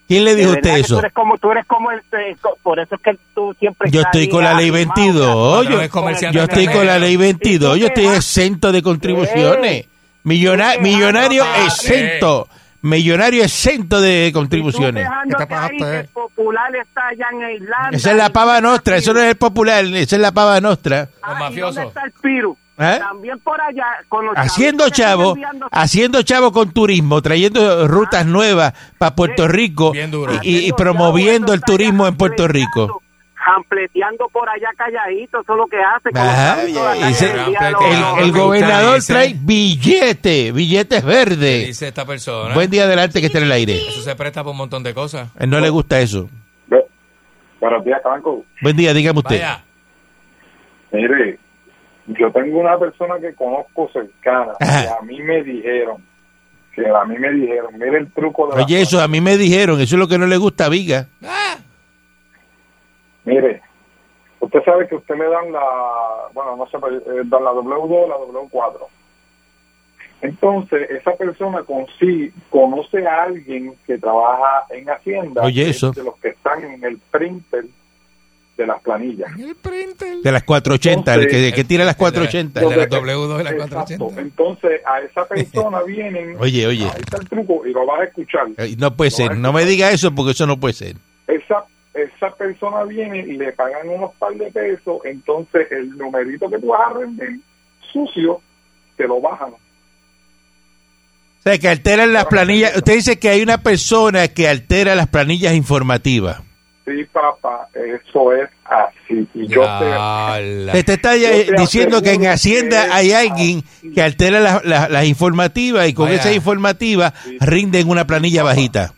[SPEAKER 3] ¿Quién le dijo usted
[SPEAKER 10] que Tú
[SPEAKER 3] eso?
[SPEAKER 10] eres como, tú eres como el... eh, Por eso es que tú siempre...
[SPEAKER 3] Yo estoy con la ley
[SPEAKER 10] arrimado,
[SPEAKER 3] 22.
[SPEAKER 5] Patrón
[SPEAKER 3] Yo, estoy con la ley
[SPEAKER 10] ¿Y
[SPEAKER 3] 22.
[SPEAKER 10] tú
[SPEAKER 3] Yo estoy exento de contribuciones. Millona-
[SPEAKER 10] ¿Tú qué
[SPEAKER 3] millonario
[SPEAKER 10] vas?
[SPEAKER 3] exento. Millonario exento de contribuciones.
[SPEAKER 10] el popular está allá en Irlanda.
[SPEAKER 3] Esa es la pava nostra. Eso no es el popular. Esa es la pava nostra.
[SPEAKER 5] Los
[SPEAKER 10] ¿y
[SPEAKER 5] mafiosos.
[SPEAKER 10] ¿Dónde está el Piru?
[SPEAKER 3] ¿Eh?
[SPEAKER 10] También por allá. Con los
[SPEAKER 3] haciendo chavo,
[SPEAKER 10] enviando-
[SPEAKER 3] haciendo chavo con turismo, trayendo rutas nuevas para Puerto Rico y, y- y
[SPEAKER 10] Haciendo
[SPEAKER 3] promoviendo el turismo en Puerto Rico.
[SPEAKER 10] ampleteando, por allá calladito, eso es lo que hace.
[SPEAKER 3] Ajá, y se-
[SPEAKER 5] el-
[SPEAKER 3] gobernador trae billete, billetes
[SPEAKER 5] ¿Qué
[SPEAKER 3] verdes.
[SPEAKER 5] dice esta persona?
[SPEAKER 3] Buen día adelante que esté en el aire.
[SPEAKER 5] Eso se presta por un montón de cosas.
[SPEAKER 3] A él no le gusta eso.
[SPEAKER 11] Buenos días, Calanco.
[SPEAKER 3] Buen día, dígame usted.
[SPEAKER 5] Vaya.
[SPEAKER 11] Mire, yo tengo una persona que conozco cercana
[SPEAKER 3] Ajá.
[SPEAKER 11] que a mí me dijeron, que a mí me dijeron, mire el truco de la
[SPEAKER 3] Oye, eso a mí me dijeron, eso es lo que no le gusta a Viga.
[SPEAKER 11] Mire, usted sabe que usted le dan la, bueno, no sé, eh, dan la W2 la W4. Entonces, esa persona consigue, conoce a alguien que trabaja en Hacienda,
[SPEAKER 3] Oye, eso.
[SPEAKER 11] de los que están en el printer de las planillas.
[SPEAKER 3] De las 480, el que, el que tira las
[SPEAKER 5] El de la-
[SPEAKER 3] 480.
[SPEAKER 5] el de las
[SPEAKER 11] Entonces,
[SPEAKER 5] W2 y las
[SPEAKER 11] exacto.
[SPEAKER 5] 480.
[SPEAKER 11] Entonces, a esa persona vienen,
[SPEAKER 3] Oye, oye.
[SPEAKER 11] ahí está el truco, y lo vas a escuchar.
[SPEAKER 3] Eh, No puede ser, no me diga eso porque eso no puede ser.
[SPEAKER 11] esa esa persona viene y le pagan unos par de pesos, entonces el numerito que tú vas a render sucio, te lo bajan.
[SPEAKER 3] O sea, que alteran las planillas. Usted dice que hay una persona que altera las planillas informativas.
[SPEAKER 11] Sí, papá, eso es así. Y yo te.
[SPEAKER 3] Te, te está
[SPEAKER 11] Yo
[SPEAKER 3] eh,
[SPEAKER 11] te
[SPEAKER 3] diciendo que en Hacienda
[SPEAKER 11] que
[SPEAKER 3] hay alguien
[SPEAKER 11] así.
[SPEAKER 3] que altera las las- las informativas y con
[SPEAKER 5] Vaya.
[SPEAKER 3] esa informativa rinden una planilla bajita.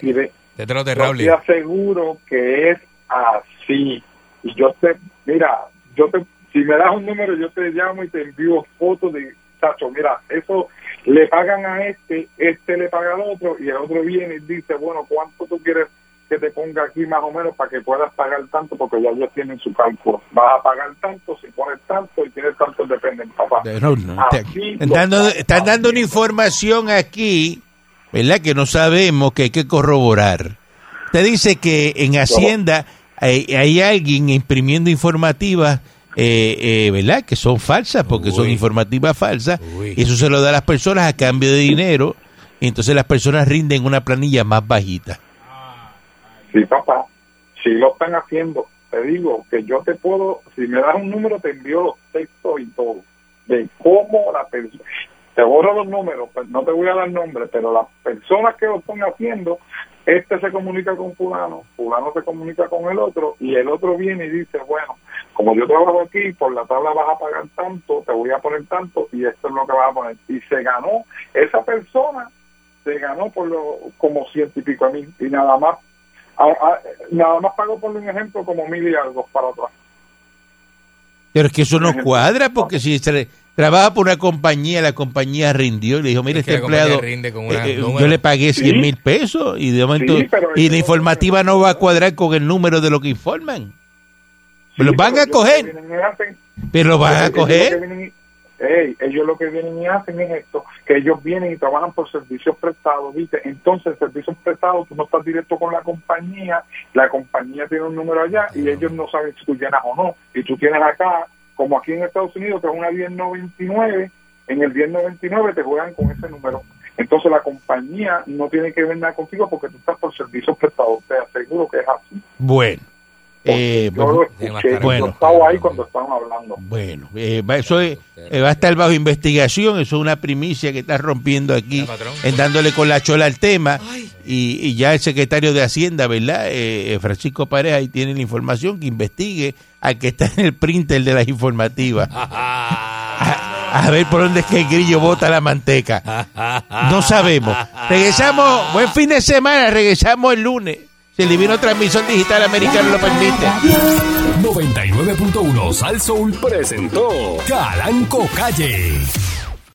[SPEAKER 11] y de-
[SPEAKER 5] Te te lo de
[SPEAKER 11] yo
[SPEAKER 5] Raúl.
[SPEAKER 11] te aseguro que es así. Y yo te, mira, yo te, si me das un número, yo te llamo y te envío fotos de, Tacho, mira, eso le pagan a este, este le paga al otro, y el otro viene y dice, bueno, ¿cuánto tú quieres que te ponga aquí más o menos para que puedas pagar tanto? Porque ya ellos tienen su cálculo. Vas a pagar tanto, si pones tanto y tienes tanto, depende, papá.
[SPEAKER 3] No, no, te-
[SPEAKER 11] Así
[SPEAKER 3] están dando,
[SPEAKER 11] están
[SPEAKER 3] están dando una información aquí, ¿verdad? Que no sabemos, que hay que corroborar. Usted dice que en Hacienda hay, hay alguien imprimiendo informativas, eh, eh, ¿verdad? Que son falsas, porque son informativas falsas.
[SPEAKER 5] Uy.
[SPEAKER 3] Y eso se lo da a las personas a cambio de dinero. Y entonces las personas rinden una planilla más bajita.
[SPEAKER 11] Sí, papá, sí lo están haciendo. te digo que yo te puedo, si me das un número, te envío los textos y todo, de cómo la persona, te borro los números, pues no te voy a dar nombres, pero las personas que lo están haciendo, este se comunica con fulano, fulano se comunica con el otro, y el otro viene y dice, bueno, como yo trabajo aquí, por la tabla vas a pagar tanto, te voy a poner tanto, y esto es lo que vas a poner. Y se ganó, esa persona se ganó por lo, como ciento y pico a mil, y nada más, a- a- nada más pagó por un ejemplo como mil y algo para atrás.
[SPEAKER 3] Pero es que eso no cuadra porque si se trabaja por una compañía, la compañía rindió y le dijo, mire,
[SPEAKER 5] Es
[SPEAKER 3] este empleado,
[SPEAKER 5] rinde con una-
[SPEAKER 3] eh, eh, yo le pagué 100
[SPEAKER 11] Sí.
[SPEAKER 3] mil pesos y de momento,
[SPEAKER 11] Sí,
[SPEAKER 3] y la informativa no va a cuadrar con el número de lo que informan.
[SPEAKER 11] Sí,
[SPEAKER 3] los van a
[SPEAKER 11] lo
[SPEAKER 3] coger, pero lo van a
[SPEAKER 11] lo
[SPEAKER 3] coger.
[SPEAKER 11] Vienen y- ey, ellos lo que vienen y hacen es esto, que ellos vienen y trabajan por servicios prestados, ¿viste? Entonces, servicios prestados, tú no estás directo con la compañía, la compañía tiene un número allá y ellos no saben si tú llenas o no. Y tú tienes acá, como aquí en Estados Unidos, que es una 1099, en el 1099 te juegan con ese número. Entonces, la compañía no tiene que ver nada contigo porque tú estás por servicios prestados. Te aseguro que es así.
[SPEAKER 3] Bueno, eh,
[SPEAKER 11] Yo lo escuché,
[SPEAKER 3] bueno.
[SPEAKER 11] yo estaba ahí cuando estaban hablando.
[SPEAKER 3] bueno, eh, va- eso es- eh, va a estar bajo investigación, eso es una primicia que está rompiendo aquí, en dándole con la chola al tema. Y, y ya el secretario de Hacienda, ¿verdad? Eh, eh, Francisco Pareja, ahí tiene la información, que investigue al que está en el printer de las informativas. A, a ver por dónde es que el grillo bota la manteca. No sabemos. Regresamos, buen fin de semana, regresamos el lunes. Si el divino transmisor digital americano lo permite.
[SPEAKER 1] 99.1 Sal Soul presentó Calanco Calle.